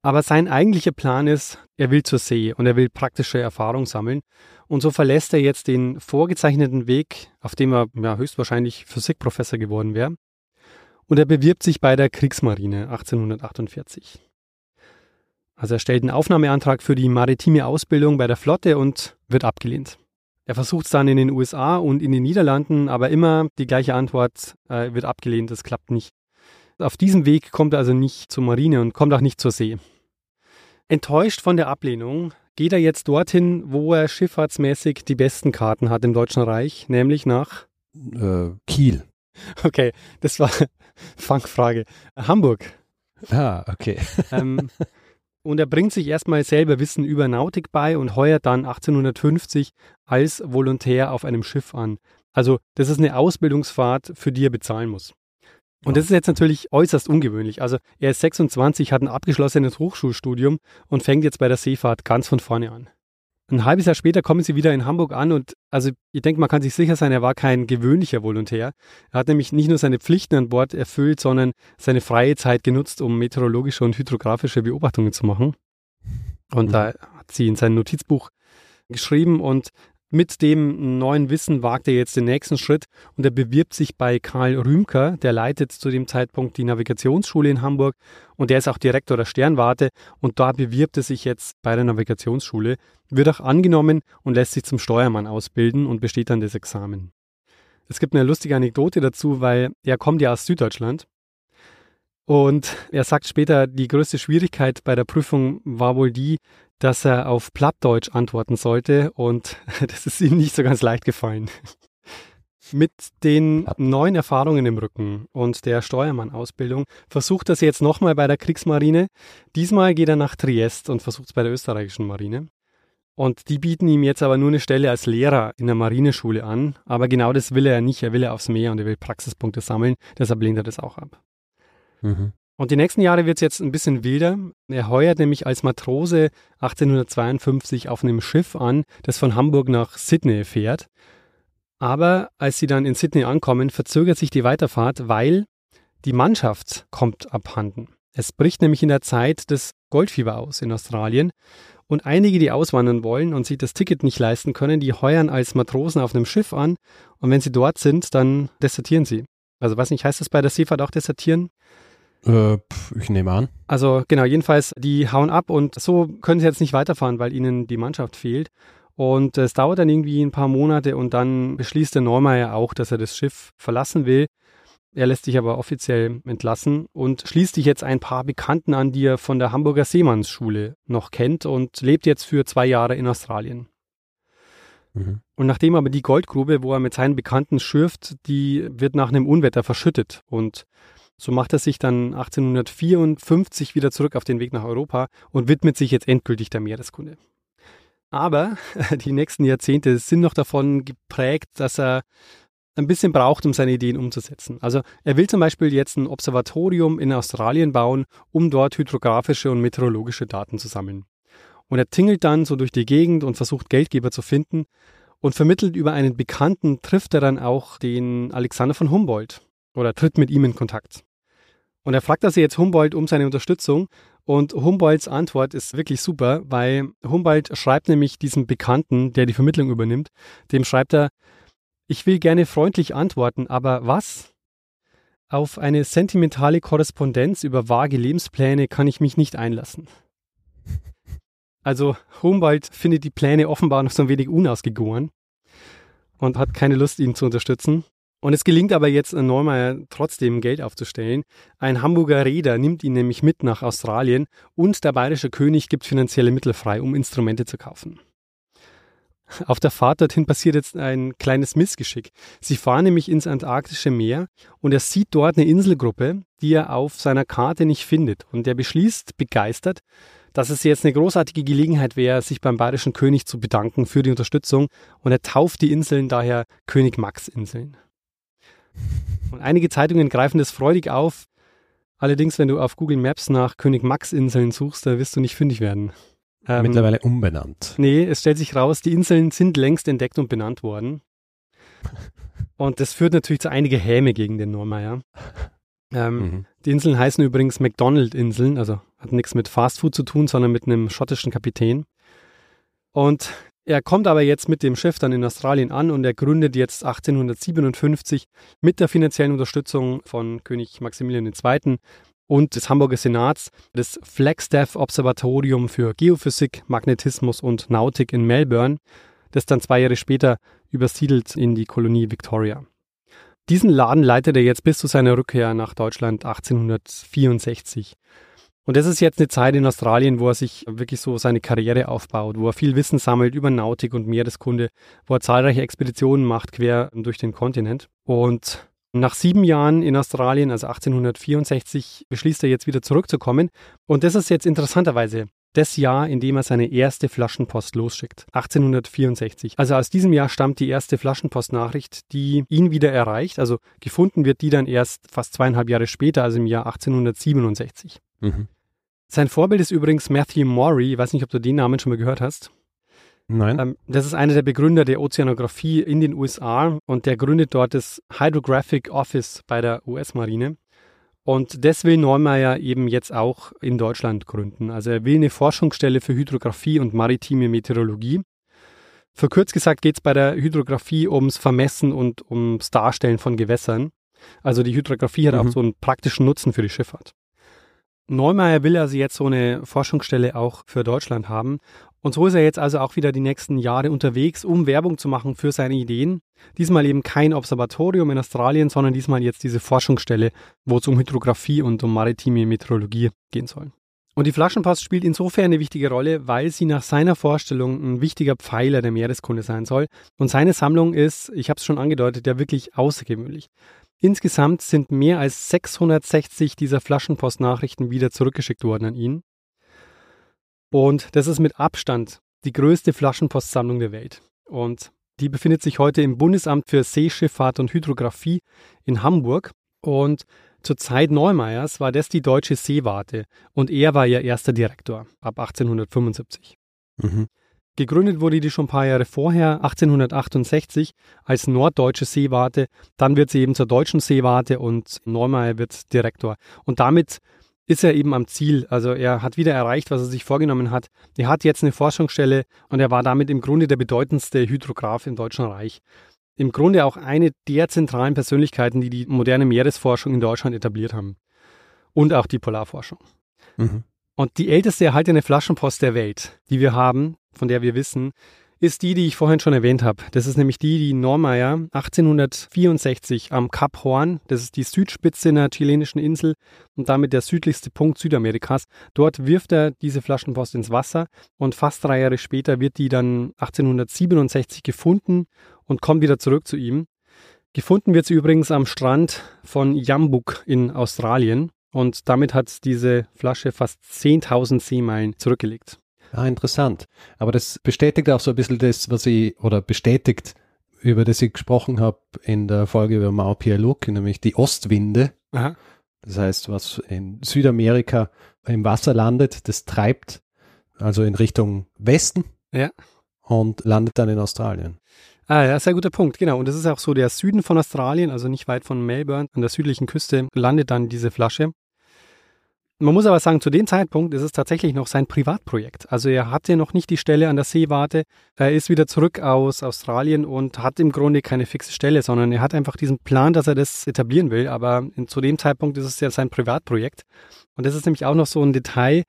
[SPEAKER 3] Aber sein eigentlicher Plan ist, er will zur See und er will praktische Erfahrung sammeln. Und so verlässt er jetzt den vorgezeichneten Weg, auf dem er ja, höchstwahrscheinlich Physikprofessor geworden wäre. Und er bewirbt sich bei der Kriegsmarine 1848. Also er stellt einen Aufnahmeantrag für die maritime Ausbildung bei der Flotte und wird abgelehnt. Er versucht es dann in den USA und in den Niederlanden, aber immer die gleiche Antwort, äh, wird abgelehnt, das klappt nicht. Auf diesem Weg kommt er also nicht zur Marine und kommt auch nicht zur See. Enttäuscht von der Ablehnung geht er jetzt dorthin, wo er schifffahrtsmäßig die besten Karten hat im Deutschen Reich, nämlich nach
[SPEAKER 2] äh, Kiel.
[SPEAKER 3] Okay, das war Fangfrage. Hamburg.
[SPEAKER 2] Ah, okay.
[SPEAKER 3] ähm, Und er bringt sich erstmal selber Wissen über Nautik bei und heuert dann 1850 als Volontär auf einem Schiff an. Also das ist eine Ausbildungsfahrt, für die er bezahlen muss. Und das ist jetzt natürlich äußerst ungewöhnlich. Also er ist 26, hat ein abgeschlossenes Hochschulstudium und fängt jetzt bei der Seefahrt ganz von vorne an. Ein halbes Jahr später kommen sie wieder in Hamburg an und also ich denke, man kann sich sicher sein, er war kein gewöhnlicher Volontär. Er hat nämlich nicht nur seine Pflichten an Bord erfüllt, sondern seine freie Zeit genutzt, um meteorologische und hydrographische Beobachtungen zu machen. Und mhm. da hat sie in sein Notizbuch geschrieben und mit dem neuen Wissen wagt er jetzt den nächsten Schritt und er bewirbt sich bei Karl Rümker, der leitet zu dem Zeitpunkt die Navigationsschule in Hamburg und der ist auch Direktor der Sternwarte und da bewirbt er sich jetzt bei der Navigationsschule, wird auch angenommen und lässt sich zum Steuermann ausbilden und besteht dann das Examen. Es gibt eine lustige Anekdote dazu, weil er kommt ja aus Süddeutschland und er sagt später, die größte Schwierigkeit bei der Prüfung war wohl die, dass er auf Plattdeutsch antworten sollte und das ist ihm nicht so ganz leicht gefallen. Mit den neuen Erfahrungen im Rücken und der Steuermann-Ausbildung versucht er es jetzt nochmal bei der Kriegsmarine. Diesmal geht er nach Triest und versucht es bei der österreichischen Marine. Und die bieten ihm jetzt aber nur eine Stelle als Lehrer in der Marineschule an. Aber genau das will er nicht. Er will ja aufs Meer und er will Praxispunkte sammeln. Deshalb lehnt er das auch ab. Mhm. Und die nächsten Jahre wird es jetzt ein bisschen wilder. Er heuert nämlich als Matrose 1852 auf einem Schiff an, das von Hamburg nach Sydney fährt. Aber als sie dann in Sydney ankommen, verzögert sich die Weiterfahrt, weil die Mannschaft kommt abhanden. Es bricht nämlich in der Zeit das Goldfieber aus in Australien und einige, die auswandern wollen und sich das Ticket nicht leisten können, die heuern als Matrosen auf einem Schiff an und wenn sie dort sind, dann desertieren sie. Also weiß nicht, heißt das bei der Seefahrt auch desertieren?
[SPEAKER 2] Äh, ich nehme an.
[SPEAKER 3] Also genau, jedenfalls, die hauen ab und so können sie jetzt nicht weiterfahren, weil ihnen die Mannschaft fehlt. Und es dauert dann irgendwie ein paar Monate und dann beschließt der Neumeier auch, dass er das Schiff verlassen will. Er lässt sich aber offiziell entlassen und schließt sich jetzt ein paar Bekannten an, die er von der Hamburger Seemannsschule noch kennt und lebt jetzt für zwei Jahre in Australien. Mhm. Und nachdem aber die Goldgrube, wo er mit seinen Bekannten schürft, die wird nach einem Unwetter verschüttet und so macht er sich dann 1854 wieder zurück auf den Weg nach Europa und widmet sich jetzt endgültig der Meereskunde. Aber die nächsten Jahrzehnte sind noch davon geprägt, dass er ein bisschen braucht, um seine Ideen umzusetzen. Also er will zum Beispiel jetzt ein Observatorium in Australien bauen, um dort hydrographische und meteorologische Daten zu sammeln. Und er tingelt dann so durch die Gegend und versucht Geldgeber zu finden und vermittelt über einen Bekannten trifft er dann auch den Alexander von Humboldt oder tritt mit ihm in Kontakt. Und er fragt also jetzt Humboldt um seine Unterstützung und Humboldts Antwort ist wirklich super, weil Humboldt schreibt nämlich diesem Bekannten, der die Vermittlung übernimmt, dem schreibt er, ich will gerne freundlich antworten, aber was? Auf eine sentimentale Korrespondenz über vage Lebenspläne kann ich mich nicht einlassen. Also Humboldt findet die Pläne offenbar noch so ein wenig unausgegoren und hat keine Lust, ihn zu unterstützen. Und es gelingt aber jetzt Neumeier trotzdem Geld aufzustellen. Ein Hamburger Reeder nimmt ihn nämlich mit nach Australien und der bayerische König gibt finanzielle Mittel frei, um Instrumente zu kaufen. Auf der Fahrt dorthin passiert jetzt ein kleines Missgeschick. Sie fahren nämlich ins Antarktische Meer und er sieht dort eine Inselgruppe, die er auf seiner Karte nicht findet. Und er beschließt, begeistert, dass es jetzt eine großartige Gelegenheit wäre, sich beim bayerischen König zu bedanken für die Unterstützung. Und er tauft die Inseln daher König Max Inseln. Und einige Zeitungen greifen das freudig auf. Allerdings, wenn du auf Google Maps nach König Max Inseln suchst, da wirst du nicht fündig werden.
[SPEAKER 2] Ähm, Mittlerweile umbenannt.
[SPEAKER 3] Nee, es stellt sich raus, die Inseln sind längst entdeckt und benannt worden. Und das führt natürlich zu einiger Häme gegen den Normeier. Ähm, mhm. Die Inseln heißen übrigens McDonald-Inseln, also hat nichts mit Fastfood zu tun, sondern mit einem schottischen Kapitän. Und er kommt aber jetzt mit dem Schiff dann in Australien an und er gründet jetzt 1857 mit der finanziellen Unterstützung von König Maximilian II. und des Hamburger Senats das Flagstaff Observatorium für Geophysik, Magnetismus und Nautik in Melbourne, das dann zwei Jahre später übersiedelt in die Kolonie Victoria. Diesen Laden leitet er jetzt bis zu seiner Rückkehr nach Deutschland 1864. Und das ist jetzt eine Zeit in Australien, wo er sich wirklich so seine Karriere aufbaut, wo er viel Wissen sammelt über Nautik und Meereskunde, wo er zahlreiche Expeditionen macht quer durch den Kontinent. Und nach sieben Jahren in Australien, also 1864, beschließt er jetzt wieder zurückzukommen. Und das ist jetzt interessanterweise das Jahr, in dem er seine erste Flaschenpost losschickt, 1864. Also aus diesem Jahr stammt die erste Flaschenpostnachricht, die ihn wieder erreicht. Also gefunden wird die dann erst fast zweieinhalb Jahre später, also im Jahr 1867. Mhm. Sein Vorbild ist übrigens Matthew Maury. Ich weiß nicht, ob du den Namen schon mal gehört hast.
[SPEAKER 2] Nein. Ähm,
[SPEAKER 3] das ist einer der Begründer der Ozeanographie in den USA und der gründet dort das Hydrographic Office bei der US-Marine. Und das will Neumeier eben jetzt auch in Deutschland gründen. Also er will eine Forschungsstelle für Hydrographie und maritime Meteorologie. Verkürzt gesagt geht es bei der Hydrographie ums Vermessen und ums Darstellen von Gewässern. Also die Hydrographie hat mhm. auch so einen praktischen Nutzen für die Schifffahrt. Neumeier will also jetzt so eine Forschungsstelle auch für Deutschland haben. Und so ist er jetzt also auch wieder die nächsten Jahre unterwegs, um Werbung zu machen für seine Ideen. Diesmal eben kein Observatorium in Australien, sondern diesmal jetzt diese Forschungsstelle, wo es um Hydrographie und um maritime Meteorologie gehen soll. Und die Flaschenpost spielt insofern eine wichtige Rolle, weil sie nach seiner Vorstellung ein wichtiger Pfeiler der Meereskunde sein soll. Und seine Sammlung ist, ich habe es schon angedeutet, ja wirklich außergewöhnlich. Insgesamt sind mehr als 660 dieser Flaschenpostnachrichten wieder zurückgeschickt worden an ihn. Und das ist mit Abstand die größte Flaschenpostsammlung der Welt. Und die befindet sich heute im Bundesamt für Seeschifffahrt und Hydrographie in Hamburg. Und zur Zeit Neumeyers war das die deutsche Seewarte und er war ihr erster Direktor ab 1875. Mhm. Gegründet wurde die schon ein paar Jahre vorher, 1868, als Norddeutsche Seewarte. Dann wird sie eben zur Deutschen Seewarte und Neumeier wird Direktor. Und damit ist er eben am Ziel. Also er hat wieder erreicht, was er sich vorgenommen hat. Er hat jetzt eine Forschungsstelle und er war damit im Grunde der bedeutendste Hydrograph im Deutschen Reich. Im Grunde auch eine der zentralen Persönlichkeiten, die die moderne Meeresforschung in Deutschland etabliert haben. Und auch die Polarforschung. Mhm. Und die älteste erhaltene Flaschenpost der Welt, die wir haben, von der wir wissen, ist die, die ich vorhin schon erwähnt habe. Das ist nämlich die, die Normeyer 1864 am Kap Horn, das ist die Südspitze einer chilenischen Insel und damit der südlichste Punkt Südamerikas. Dort wirft er diese Flaschenpost ins Wasser und fast drei Jahre später wird die dann 1867 gefunden und kommt wieder zurück zu ihm. Gefunden wird sie übrigens am Strand von Jambuk in Australien und damit hat diese Flasche fast 10.000 Seemeilen zurückgelegt.
[SPEAKER 2] Ah, interessant. Aber das bestätigt auch so ein bisschen das, was ich, oder bestätigt, über das ich gesprochen habe in der Folge über Mao Pialuk, nämlich die Ostwinde. Aha. Das heißt, was in Südamerika im Wasser landet, das treibt also in Richtung Westen
[SPEAKER 3] ja.
[SPEAKER 2] und landet dann in Australien.
[SPEAKER 3] Ah, ja, sehr guter Punkt, genau. Und das ist auch so der Süden von Australien, also nicht weit von Melbourne, an der südlichen Küste, landet dann diese Flasche. Man muss aber sagen, zu dem Zeitpunkt ist es tatsächlich noch sein Privatprojekt. Also er hatte noch nicht die Stelle an der Seewarte. Er ist wieder zurück aus Australien und hat im Grunde keine fixe Stelle, sondern er hat einfach diesen Plan, dass er das etablieren will. Aber zu dem Zeitpunkt ist es ja sein Privatprojekt. Und das ist nämlich auch noch so ein Detail.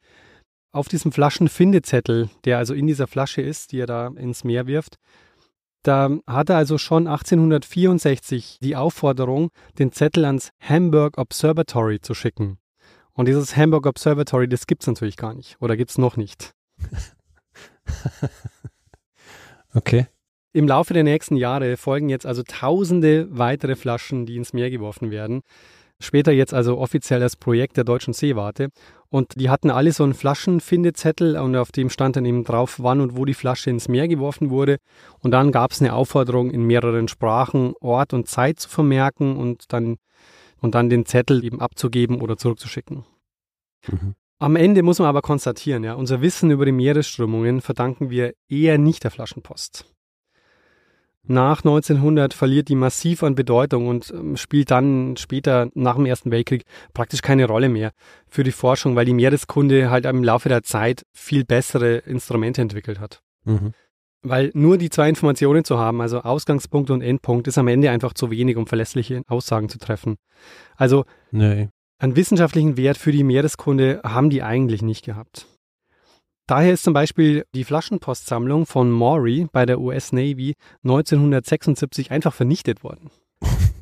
[SPEAKER 3] Auf diesem Flaschenfindezettel, der also in dieser Flasche ist, die er da ins Meer wirft, da hat er also schon 1864 die Aufforderung, den Zettel ans Hamburg Observatory zu schicken. Und dieses Hamburg Observatory, das gibt es natürlich gar nicht. Oder gibt es noch nicht.
[SPEAKER 2] okay.
[SPEAKER 3] Im Laufe der nächsten Jahre folgen jetzt also tausende weitere Flaschen, die ins Meer geworfen werden. Später jetzt also offiziell das Projekt der Deutschen Seewarte. Und die hatten alle so einen Flaschenfindezettel und auf dem stand dann eben drauf, wann und wo die Flasche ins Meer geworfen wurde. Und dann gab es eine Aufforderung, in mehreren Sprachen Ort und Zeit zu vermerken und dann und dann den Zettel eben abzugeben oder zurückzuschicken. Mhm. Am Ende muss man aber konstatieren, ja, unser Wissen über die Meeresströmungen verdanken wir eher nicht der Flaschenpost. Nach 1900 verliert die massiv an Bedeutung und ähm, spielt dann später nach dem Ersten Weltkrieg praktisch keine Rolle mehr für die Forschung, weil die Meereskunde halt im Laufe der Zeit viel bessere Instrumente entwickelt hat. Mhm. Weil nur die zwei Informationen zu haben, also Ausgangspunkt und Endpunkt, ist am Ende einfach zu wenig, um verlässliche Aussagen zu treffen. Also nee. einen wissenschaftlichen Wert für die Meereskunde haben die eigentlich nicht gehabt. Daher ist zum Beispiel die Flaschenpostsammlung von Maury bei der US Navy 1976 einfach vernichtet worden.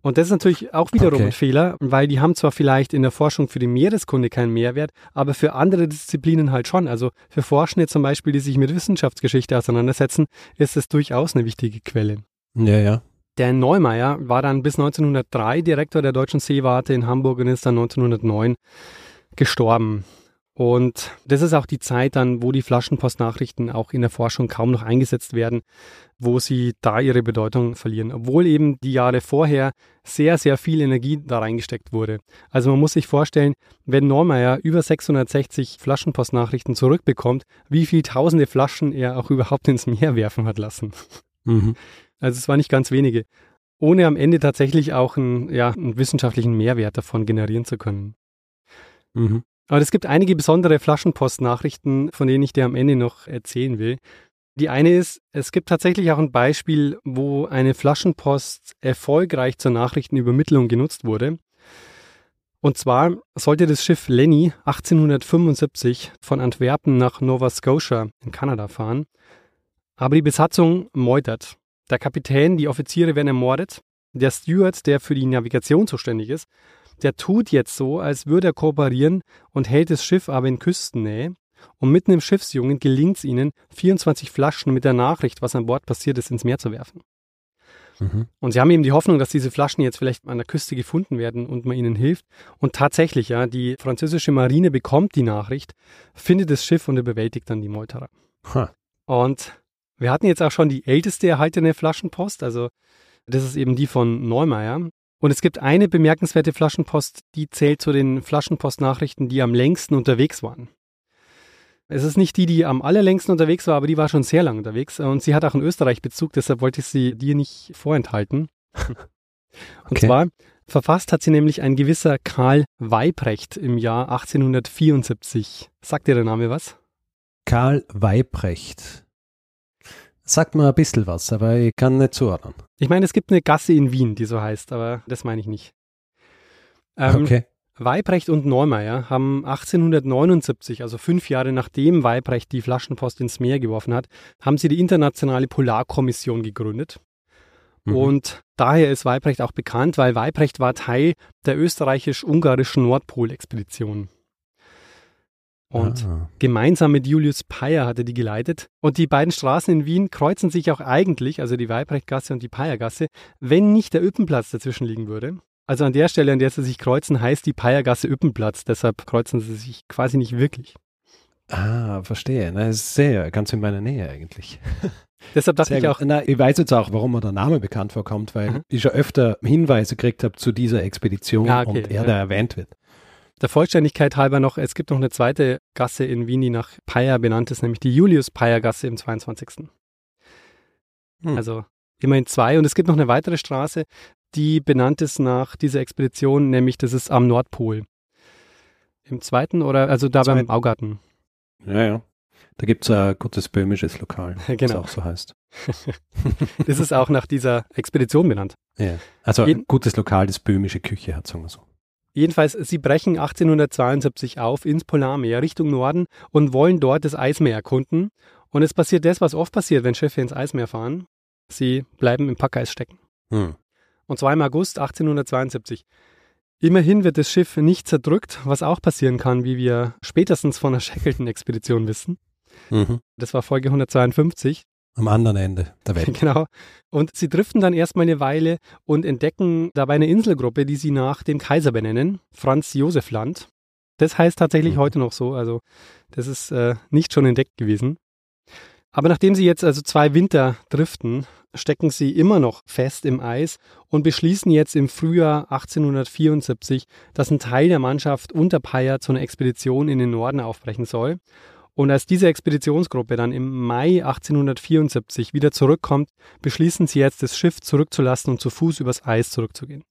[SPEAKER 3] Und das ist natürlich auch wiederum okay. ein Fehler, weil die haben zwar vielleicht in der Forschung für die Meereskunde keinen Mehrwert, aber für andere Disziplinen halt schon. Also für Forschende zum Beispiel, die sich mit Wissenschaftsgeschichte auseinandersetzen, ist es durchaus eine wichtige Quelle.
[SPEAKER 2] Ja, ja.
[SPEAKER 3] Der Neumeier war dann bis 1903 Direktor der Deutschen Seewarte in Hamburg und ist dann 1909 gestorben. Und das ist auch die Zeit dann, wo die Flaschenpostnachrichten auch in der Forschung kaum noch eingesetzt werden, wo sie da ihre Bedeutung verlieren, obwohl eben die Jahre vorher sehr, sehr viel Energie da reingesteckt wurde. Also man muss sich vorstellen, wenn Neumeier über 660 Flaschenpostnachrichten zurückbekommt, wie viel tausende Flaschen er auch überhaupt ins Meer werfen hat lassen. Mhm. Also es war nicht ganz wenige, ohne am Ende tatsächlich auch einen, ja, einen wissenschaftlichen Mehrwert davon generieren zu können. Mhm. Aber es gibt einige besondere Flaschenpost-Nachrichten, von denen ich dir am Ende noch erzählen will. Die eine ist, es gibt tatsächlich auch ein Beispiel, wo eine Flaschenpost erfolgreich zur Nachrichtenübermittlung genutzt wurde. Und zwar sollte das Schiff Lenny 1875 von Antwerpen nach Nova Scotia in Kanada fahren. Aber die Besatzung meutert. Der Kapitän, die Offiziere werden ermordet. Der Steward, der für die Navigation zuständig ist, der tut jetzt so, als würde er kooperieren und hält das Schiff aber in Küstennähe. Und mitten im Schiffsjungen gelingt es ihnen, 24 Flaschen mit der Nachricht, was an Bord passiert ist, ins Meer zu werfen. Mhm. Und sie haben eben die Hoffnung, dass diese Flaschen jetzt vielleicht an der Küste gefunden werden und man ihnen hilft. Und tatsächlich, ja, die französische Marine bekommt die Nachricht, findet das Schiff und überwältigt dann die Meuterer. Huh. Und wir hatten jetzt auch schon die älteste erhaltene Flaschenpost, also das ist eben die von Neumeier. Und es gibt eine bemerkenswerte Flaschenpost, die zählt zu den Flaschenpostnachrichten, die am längsten unterwegs waren. Es ist nicht die, die am allerlängsten unterwegs war, aber die war schon sehr lang unterwegs. Und sie hat auch einen Österreich-Bezug, deshalb wollte ich sie dir nicht vorenthalten. Und okay. zwar verfasst hat sie nämlich ein gewisser Karl Weibrecht im Jahr 1874. Sagt dir der Name was?
[SPEAKER 2] Karl Weibrecht. Sagt mir ein bisschen was, aber ich kann nicht zuordnen.
[SPEAKER 3] Ich meine, es gibt eine Gasse in Wien, die so heißt, aber das meine ich nicht. Ähm, okay. Weibrecht und Neumeier haben 1879, also fünf Jahre nachdem Weibrecht die Flaschenpost ins Meer geworfen hat, haben sie die Internationale Polarkommission gegründet. Mhm. Und daher ist Weibrecht auch bekannt, weil Weibrecht war Teil der österreichisch-ungarischen Nordpolexpedition. Und ah. gemeinsam mit Julius Peyer hat er die geleitet. Und die beiden Straßen in Wien kreuzen sich auch eigentlich, also die Weibrechtgasse und die Peyergasse, wenn nicht der Üppenplatz dazwischen liegen würde. Also an der Stelle, an der sie sich kreuzen, heißt die Peyergasse Üppenplatz. Deshalb kreuzen sie sich quasi nicht wirklich.
[SPEAKER 2] Ah, verstehe. Na, ist sehr, ganz in meiner Nähe eigentlich.
[SPEAKER 3] Deshalb dachte sehr ich auch.
[SPEAKER 2] Na, ich weiß jetzt auch, warum mir der Name bekannt vorkommt, weil mhm. ich schon öfter Hinweise gekriegt habe zu dieser Expedition ah, okay, und er ja. da erwähnt wird.
[SPEAKER 3] Der Vollständigkeit halber noch, es gibt noch eine zweite Gasse in Wien, die nach Peyer benannt ist, nämlich die Julius-Peyer-Gasse im 22. Hm. Also immerhin zwei. Und es gibt noch eine weitere Straße, die benannt ist nach dieser Expedition, nämlich das ist am Nordpol. Im zweiten oder, also da Zweiten. beim Augarten.
[SPEAKER 2] Ja, ja. Da gibt es ein gutes böhmisches Lokal, genau. das auch so heißt.
[SPEAKER 3] das ist auch nach dieser Expedition benannt.
[SPEAKER 2] Ja. Also ein gutes Lokal, das böhmische Küche hat, sagen wir so.
[SPEAKER 3] Jedenfalls, sie brechen 1872 auf ins Polarmeer Richtung Norden und wollen dort das Eismeer erkunden. Und es passiert das, was oft passiert, wenn Schiffe ins Eismeer fahren. Sie bleiben im Packeis stecken. Hm. Und zwar im August 1872. Immerhin wird das Schiff nicht zerdrückt, was auch passieren kann, wie wir spätestens von der Shackleton-Expedition wissen. Mhm. Das war Folge 152.
[SPEAKER 2] Am anderen Ende der Welt.
[SPEAKER 3] Genau. Und sie driften dann erstmal eine Weile und entdecken dabei eine Inselgruppe, die sie nach dem Kaiser benennen, Franz Josef Land. Das heißt tatsächlich mhm. heute noch so, also das ist äh, nicht schon entdeckt gewesen. Aber nachdem sie jetzt also zwei Winter driften, stecken sie immer noch fest im Eis und beschließen jetzt im Frühjahr 1874, dass ein Teil der Mannschaft unter Peyer zu einer Expedition in den Norden aufbrechen soll. Und als diese Expeditionsgruppe dann im Mai 1874 wieder zurückkommt, beschließen sie jetzt, das Schiff zurückzulassen und zu Fuß übers Eis zurückzugehen.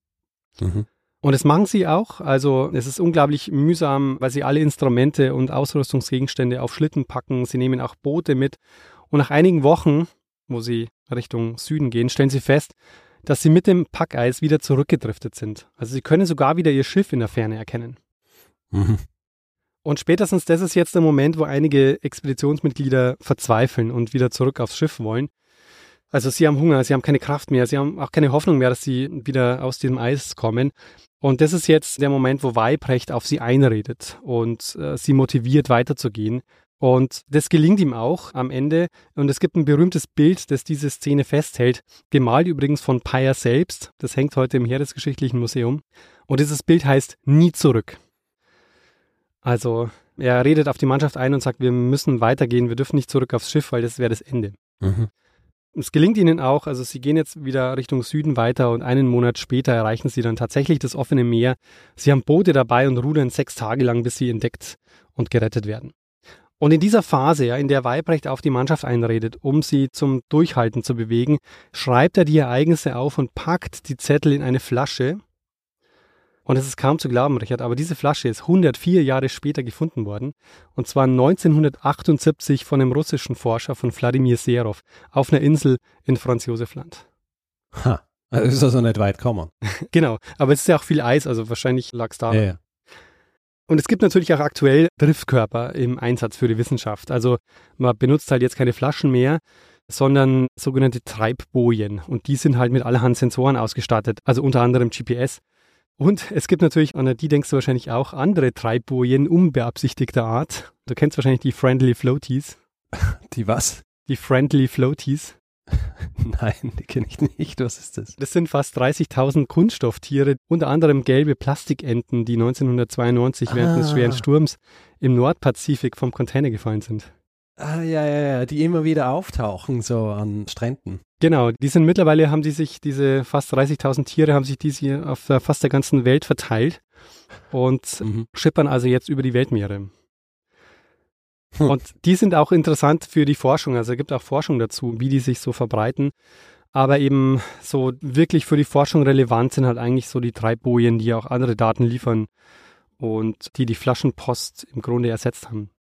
[SPEAKER 3] Mhm. Und das machen sie auch. Also es ist unglaublich mühsam, weil sie alle Instrumente und Ausrüstungsgegenstände auf Schlitten packen. Sie nehmen auch Boote mit. Und nach einigen Wochen, wo sie Richtung Süden gehen, stellen sie fest, dass sie mit dem Packeis wieder zurückgedriftet sind. Also sie können sogar wieder ihr Schiff in der Ferne erkennen. Mhm. Und spätestens das ist jetzt der Moment, wo einige Expeditionsmitglieder verzweifeln und wieder zurück aufs Schiff wollen. Also sie haben Hunger, sie haben keine Kraft mehr, sie haben auch keine Hoffnung mehr, dass sie wieder aus dem Eis kommen. Und das ist jetzt der Moment, wo Weibrecht auf sie einredet und äh, sie motiviert weiterzugehen. Und das gelingt ihm auch am Ende. Und es gibt ein berühmtes Bild, das diese Szene festhält. Gemalt übrigens von Peyer selbst. Das hängt heute im Heeresgeschichtlichen Museum. Und dieses Bild heißt Nie zurück. Also Er redet auf die Mannschaft ein und sagt, wir müssen weitergehen, wir dürfen nicht zurück aufs Schiff, weil das wäre das Ende. Mhm. Es gelingt ihnen auch, also sie gehen jetzt wieder Richtung Süden weiter und einen Monat später erreichen sie dann tatsächlich das offene Meer. Sie haben Boote dabei und rudern sechs Tage lang, bis sie entdeckt und gerettet werden. Und in dieser Phase, ja, in der Weibrecht auf die Mannschaft einredet, um sie zum Durchhalten zu bewegen, schreibt er die Ereignisse auf und packt die Zettel in eine Flasche. Und es ist kaum zu glauben, Richard, aber diese Flasche ist 104 Jahre später gefunden worden. Und zwar 1978 von einem russischen Forscher von Wladimir Serov auf einer Insel in Franz Josef Land.
[SPEAKER 2] Ha, das ist also nicht weit gekommen.
[SPEAKER 3] genau, aber es ist ja auch viel Eis, also wahrscheinlich lag es da. Ja, ja. Und es gibt natürlich auch aktuell Driftkörper im Einsatz für die Wissenschaft. Also man benutzt halt jetzt keine Flaschen mehr, sondern sogenannte Treibbojen. Und die sind halt mit allerhand Sensoren ausgestattet, also unter anderem GPS. Und es gibt natürlich, an die denkst du wahrscheinlich auch, andere Treibbojen unbeabsichtigter Art. Du kennst wahrscheinlich die Friendly Floaties.
[SPEAKER 2] Die was?
[SPEAKER 3] Die Friendly Floaties.
[SPEAKER 2] Nein, die kenne ich nicht. Was ist das?
[SPEAKER 3] Das sind fast 30.000 Kunststofftiere, unter anderem gelbe Plastikenten, die 1992 ah. während des schweren Sturms im Nordpazifik vom Container gefallen sind.
[SPEAKER 2] Ah, ja, ja, ja, die immer wieder auftauchen, so an Stränden.
[SPEAKER 3] Genau, die sind mittlerweile, haben die sich, diese fast 30.000 Tiere, haben sich diese auf fast der ganzen Welt verteilt und mhm. schippern also jetzt über die Weltmeere. Hm. Und die sind auch interessant für die Forschung. Also es gibt auch Forschung dazu, wie die sich so verbreiten. Aber eben so wirklich für die Forschung relevant sind halt eigentlich so die Treibbojen, die auch andere Daten liefern und die die Flaschenpost im Grunde ersetzt haben.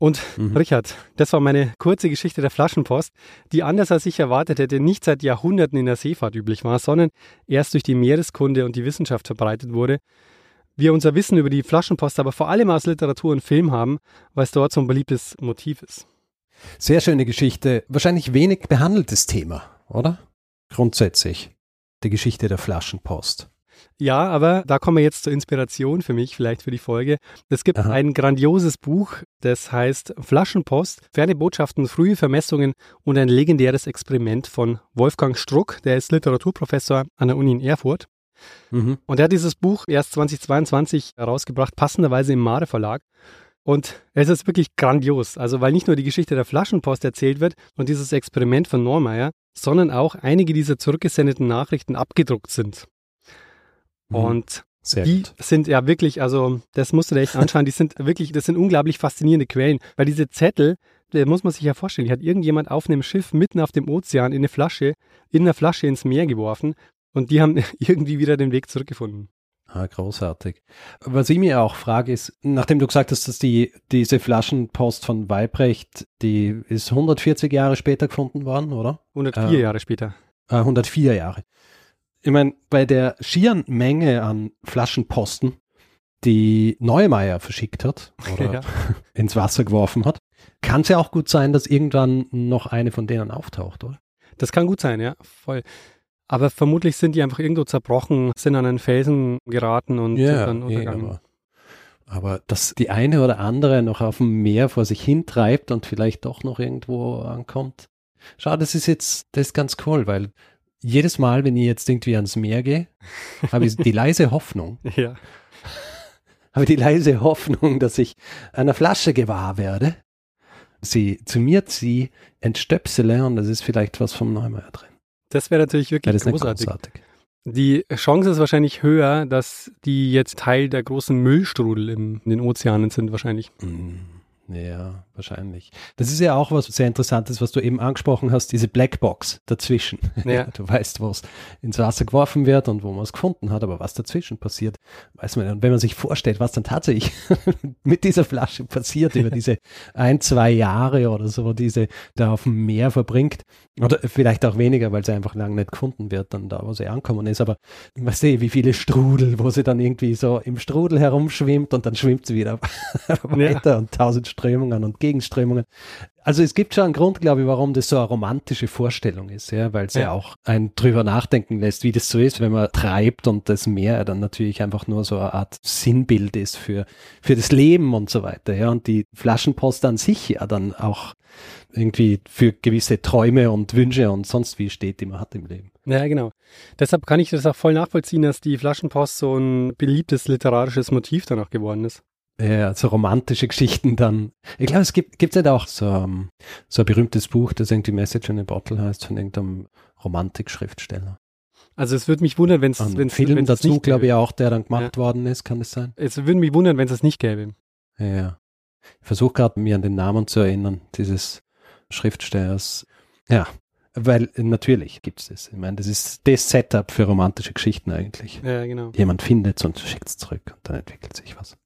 [SPEAKER 3] Und mhm. Richard, das war meine kurze Geschichte der Flaschenpost, die anders als ich erwartet hätte, nicht seit Jahrhunderten in der Seefahrt üblich war, sondern erst durch die Meereskunde und die Wissenschaft verbreitet wurde wir unser Wissen über die Flaschenpost aber vor allem aus Literatur und Film haben, weil es dort so ein beliebtes Motiv ist.
[SPEAKER 2] Sehr schöne Geschichte. Wahrscheinlich wenig behandeltes Thema, oder? Grundsätzlich. Die Geschichte der Flaschenpost.
[SPEAKER 3] Ja, aber da kommen wir jetzt zur Inspiration für mich, vielleicht für die Folge. Es gibt Aha. ein grandioses Buch, das heißt Flaschenpost, ferne Botschaften, frühe Vermessungen und ein legendäres Experiment von Wolfgang Struck, der ist Literaturprofessor an der Uni in Erfurt. Mhm. Und er hat dieses Buch erst 2022 herausgebracht, passenderweise im Mare Verlag. Und es ist wirklich grandios. Also, weil nicht nur die Geschichte der Flaschenpost erzählt wird und dieses Experiment von Normeier, sondern auch einige dieser zurückgesendeten Nachrichten abgedruckt sind. Mhm. Und Sehr die gut. sind ja wirklich, also das musst du dir echt anschauen, die sind wirklich, das sind unglaublich faszinierende Quellen, weil diese Zettel, da muss man sich ja vorstellen, die hat irgendjemand auf einem Schiff mitten auf dem Ozean in eine Flasche, in einer Flasche ins Meer geworfen und die haben irgendwie wieder den Weg zurückgefunden.
[SPEAKER 2] Ah, großartig. Was ich mir auch frage ist, nachdem du gesagt hast, dass die, diese Flaschenpost von Weibrecht, die ist 140 Jahre später gefunden worden, oder?
[SPEAKER 3] 104 äh, Jahre später.
[SPEAKER 2] Äh, 104 Jahre. Ich meine, bei der schieren Menge an Flaschenposten, die Neumeier verschickt hat oder ja. ins Wasser geworfen hat, kann es ja auch gut sein, dass irgendwann noch eine von denen auftaucht, oder?
[SPEAKER 3] Das kann gut sein, ja, voll. Aber vermutlich sind die einfach irgendwo zerbrochen, sind an einen Felsen geraten und
[SPEAKER 2] ja,
[SPEAKER 3] dann
[SPEAKER 2] untergegangen. Ja, aber, aber dass die eine oder andere noch auf dem Meer vor sich hintreibt und vielleicht doch noch irgendwo ankommt. Schau, das ist jetzt, das ist ganz cool, weil jedes Mal, wenn ich jetzt irgendwie ans Meer gehe, habe ich die leise Hoffnung.
[SPEAKER 3] Ja.
[SPEAKER 2] Habe die leise Hoffnung, dass ich einer Flasche gewahr werde, sie zu mir ziehe, entstöpsele und das ist vielleicht was vom Neumeier drin.
[SPEAKER 3] Das wäre natürlich wirklich ja, großartig. großartig. Die Chance ist wahrscheinlich höher, dass die jetzt Teil der großen Müllstrudel in den Ozeanen sind, wahrscheinlich.
[SPEAKER 2] Mm. Ja, wahrscheinlich. Das ist ja auch was sehr Interessantes, was du eben angesprochen hast, diese Blackbox dazwischen. Ja. du weißt, wo es ins Wasser geworfen wird und wo man es gefunden hat, aber was dazwischen passiert, weiß man nicht. Und wenn man sich vorstellt, was dann tatsächlich mit dieser Flasche passiert über diese ein, zwei Jahre oder so, wo diese da auf dem Meer verbringt, oder vielleicht auch weniger, weil sie einfach lange nicht gefunden wird, dann da, wo sie ankommen ist, aber man sehe, wie viele Strudel, wo sie dann irgendwie so im Strudel herumschwimmt und dann schwimmt sie wieder weiter ja. und tausend Strömungen und Gegenströmungen. Also es gibt schon einen Grund, glaube ich, warum das so eine romantische Vorstellung ist, ja, weil es ja. ja auch ein drüber nachdenken lässt, wie das so ist, wenn man treibt und das Meer dann natürlich einfach nur so eine Art Sinnbild ist für, für das Leben und so weiter, ja, und die Flaschenpost an sich ja dann auch irgendwie für gewisse Träume und Wünsche und sonst wie steht, die man hat im Leben.
[SPEAKER 3] Ja, genau. Deshalb kann ich das auch voll nachvollziehen, dass die Flaschenpost so ein beliebtes literarisches Motiv danach geworden ist.
[SPEAKER 2] Ja, so romantische Geschichten dann. Ich glaube, es gibt gibt's nicht auch so, um, so ein berühmtes Buch, das irgendwie Message in a Bottle heißt, von irgendeinem Romantikschriftsteller.
[SPEAKER 3] Also es würde mich wundern, wenn es
[SPEAKER 2] Ein Film
[SPEAKER 3] wenn's
[SPEAKER 2] dazu,
[SPEAKER 3] nicht
[SPEAKER 2] glaube ich, auch, der dann gemacht worden ist, kann das sein?
[SPEAKER 3] Es würde mich wundern, wenn es das nicht gäbe.
[SPEAKER 2] Ja, Ja. Ich versuche gerade, mir an den Namen zu erinnern, dieses Schriftstellers. Ja, weil natürlich gibt es das. Ich meine, das ist das Setup für romantische Geschichten eigentlich.
[SPEAKER 3] Ja, genau.
[SPEAKER 2] Jemand findet es und schickt es zurück und dann entwickelt sich was.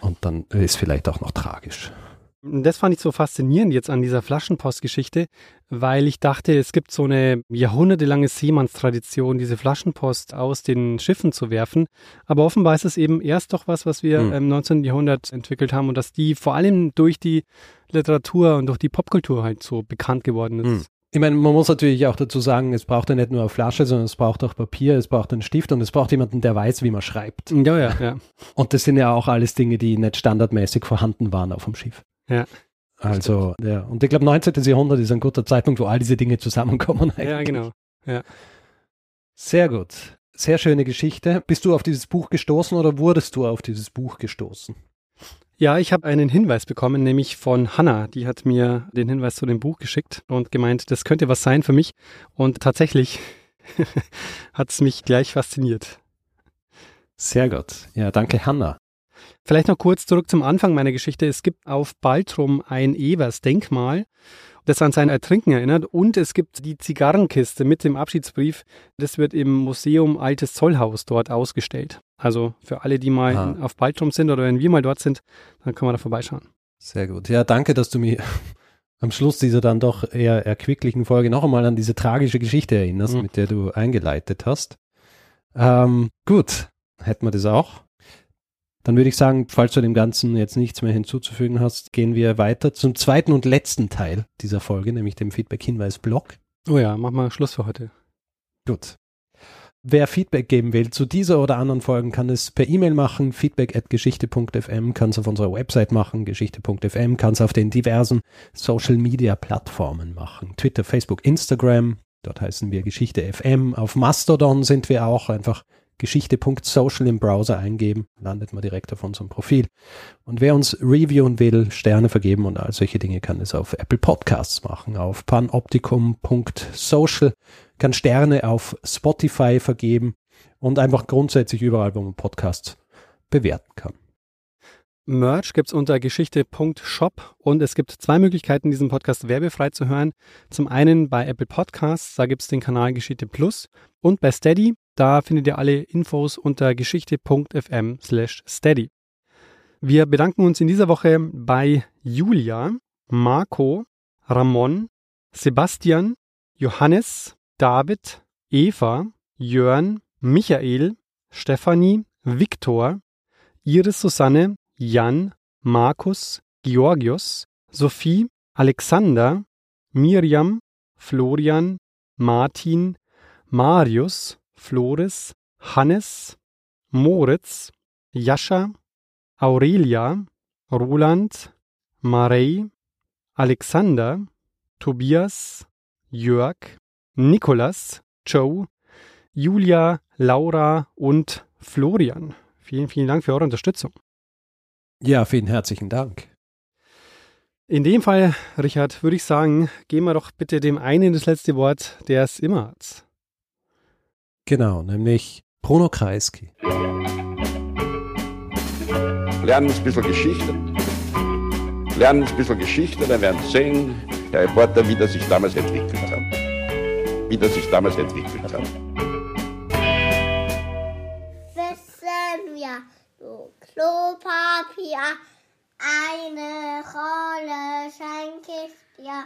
[SPEAKER 2] Und dann ist vielleicht auch noch tragisch.
[SPEAKER 3] Das fand ich so faszinierend jetzt an dieser Flaschenpost-Geschichte, weil ich dachte, es gibt so eine jahrhundertelange Seemannstradition, diese Flaschenpost aus den Schiffen zu werfen. Aber offenbar ist es eben erst doch was, was wir
[SPEAKER 2] Hm.
[SPEAKER 3] im 19. Jahrhundert entwickelt haben und dass die vor allem durch die Literatur und durch die Popkultur halt so bekannt geworden ist.
[SPEAKER 2] Hm. Ich meine, man muss natürlich auch dazu sagen, es braucht ja nicht nur eine Flasche, sondern es braucht auch Papier, es braucht einen Stift und es braucht jemanden, der weiß, wie man schreibt.
[SPEAKER 3] Ja, ja, ja.
[SPEAKER 2] Und das sind ja auch alles Dinge, die nicht standardmäßig vorhanden waren auf dem Schiff.
[SPEAKER 3] Ja.
[SPEAKER 2] Also, ja. Und ich glaube, 19. Jahrhundert ist ein guter Zeitpunkt, wo all diese Dinge zusammenkommen.
[SPEAKER 3] Ja,
[SPEAKER 2] eigentlich.
[SPEAKER 3] genau.
[SPEAKER 2] Sehr gut. Sehr schöne Geschichte. Bist du auf dieses Buch gestoßen oder wurdest du auf dieses Buch gestoßen?
[SPEAKER 3] Ja, ich habe einen Hinweis bekommen, nämlich von Hannah. Die hat mir den Hinweis zu dem Buch geschickt und gemeint, das könnte was sein für mich. Und tatsächlich hat es mich gleich fasziniert.
[SPEAKER 2] Sehr gut. Ja, danke, Hanna.
[SPEAKER 3] Vielleicht noch kurz zurück zum Anfang meiner Geschichte. Es gibt auf Baltrum ein Evers-Denkmal, das an sein Ertrinken erinnert. Und es gibt die Zigarrenkiste mit dem Abschiedsbrief. Das wird im Museum Altes Zollhaus dort ausgestellt. Also für alle, die mal
[SPEAKER 2] Ah.
[SPEAKER 3] auf Baltrum sind oder wenn wir mal dort sind, dann können wir da vorbeischauen.
[SPEAKER 2] Sehr gut. Ja, danke, dass du mich am Schluss dieser dann doch eher erquicklichen Folge noch einmal an diese tragische Geschichte erinnerst,
[SPEAKER 3] Mhm.
[SPEAKER 2] mit der du eingeleitet hast. Ähm, gut, hätten wir das auch. Dann würde ich sagen, falls du dem Ganzen jetzt nichts mehr hinzuzufügen hast, gehen wir weiter zum zweiten und letzten Teil dieser Folge, nämlich dem Feedback-Hinweis-Blog.
[SPEAKER 3] Oh ja, mach mal Schluss für heute.
[SPEAKER 2] Gut. Wer Feedback geben will zu dieser oder anderen Folgen, kann es per E-Mail machen, feedback at geschichte.fm, kann es auf unserer Website machen, geschichte.fm, kann es auf den diversen Social-Media-Plattformen machen, Twitter, Facebook, Instagram, dort heißen wir Geschichte FM, auf Mastodon sind wir auch, einfach geschichte.social im Browser eingeben, landet man direkt auf unserem Profil. Und wer uns reviewen will, Sterne vergeben und all solche Dinge, kann es auf Apple Podcasts machen, auf panoptikum.social kann Sterne auf Spotify vergeben und einfach grundsätzlich überall, wo man Podcasts bewerten kann.
[SPEAKER 3] Merch gibt's unter geschichte.shop und es gibt zwei Möglichkeiten, diesen Podcast werbefrei zu hören. Zum einen bei Apple Podcasts, da gibt's den Kanal Geschichte Plus und bei Steady, da findet ihr alle Infos unter geschichte.fm steady. Wir bedanken uns in dieser Woche bei Julia, Marco, Ramon, Sebastian, Johannes, David, Eva, Jörn, Michael, Stefanie, Viktor, Iris Susanne, Jan, Markus, Georgios, Sophie, Alexander, Miriam, Florian, Martin, Marius, Floris, Hannes, Moritz, Jascha, Aurelia, Roland, Marei, Alexander, Tobias, Jörg, Nikolas, Joe, Julia, Laura und Florian. Vielen, vielen Dank für eure Unterstützung.
[SPEAKER 2] Ja, vielen herzlichen Dank.
[SPEAKER 3] In dem Fall, Richard, würde ich sagen, geben wir doch bitte dem einen das letzte Wort, der es immer hat.
[SPEAKER 2] Genau, nämlich Bruno Kreisky.
[SPEAKER 1] Lernen ein bisschen Geschichte. Lernen ein bisschen Geschichte, dann werden Sie sehen, Herr Reporter, wie das sich damals entwickelt hat. Wie das sich damals entwickelt hat.
[SPEAKER 4] wissen wir, du Klopapier, eine Rolle schenke ich dir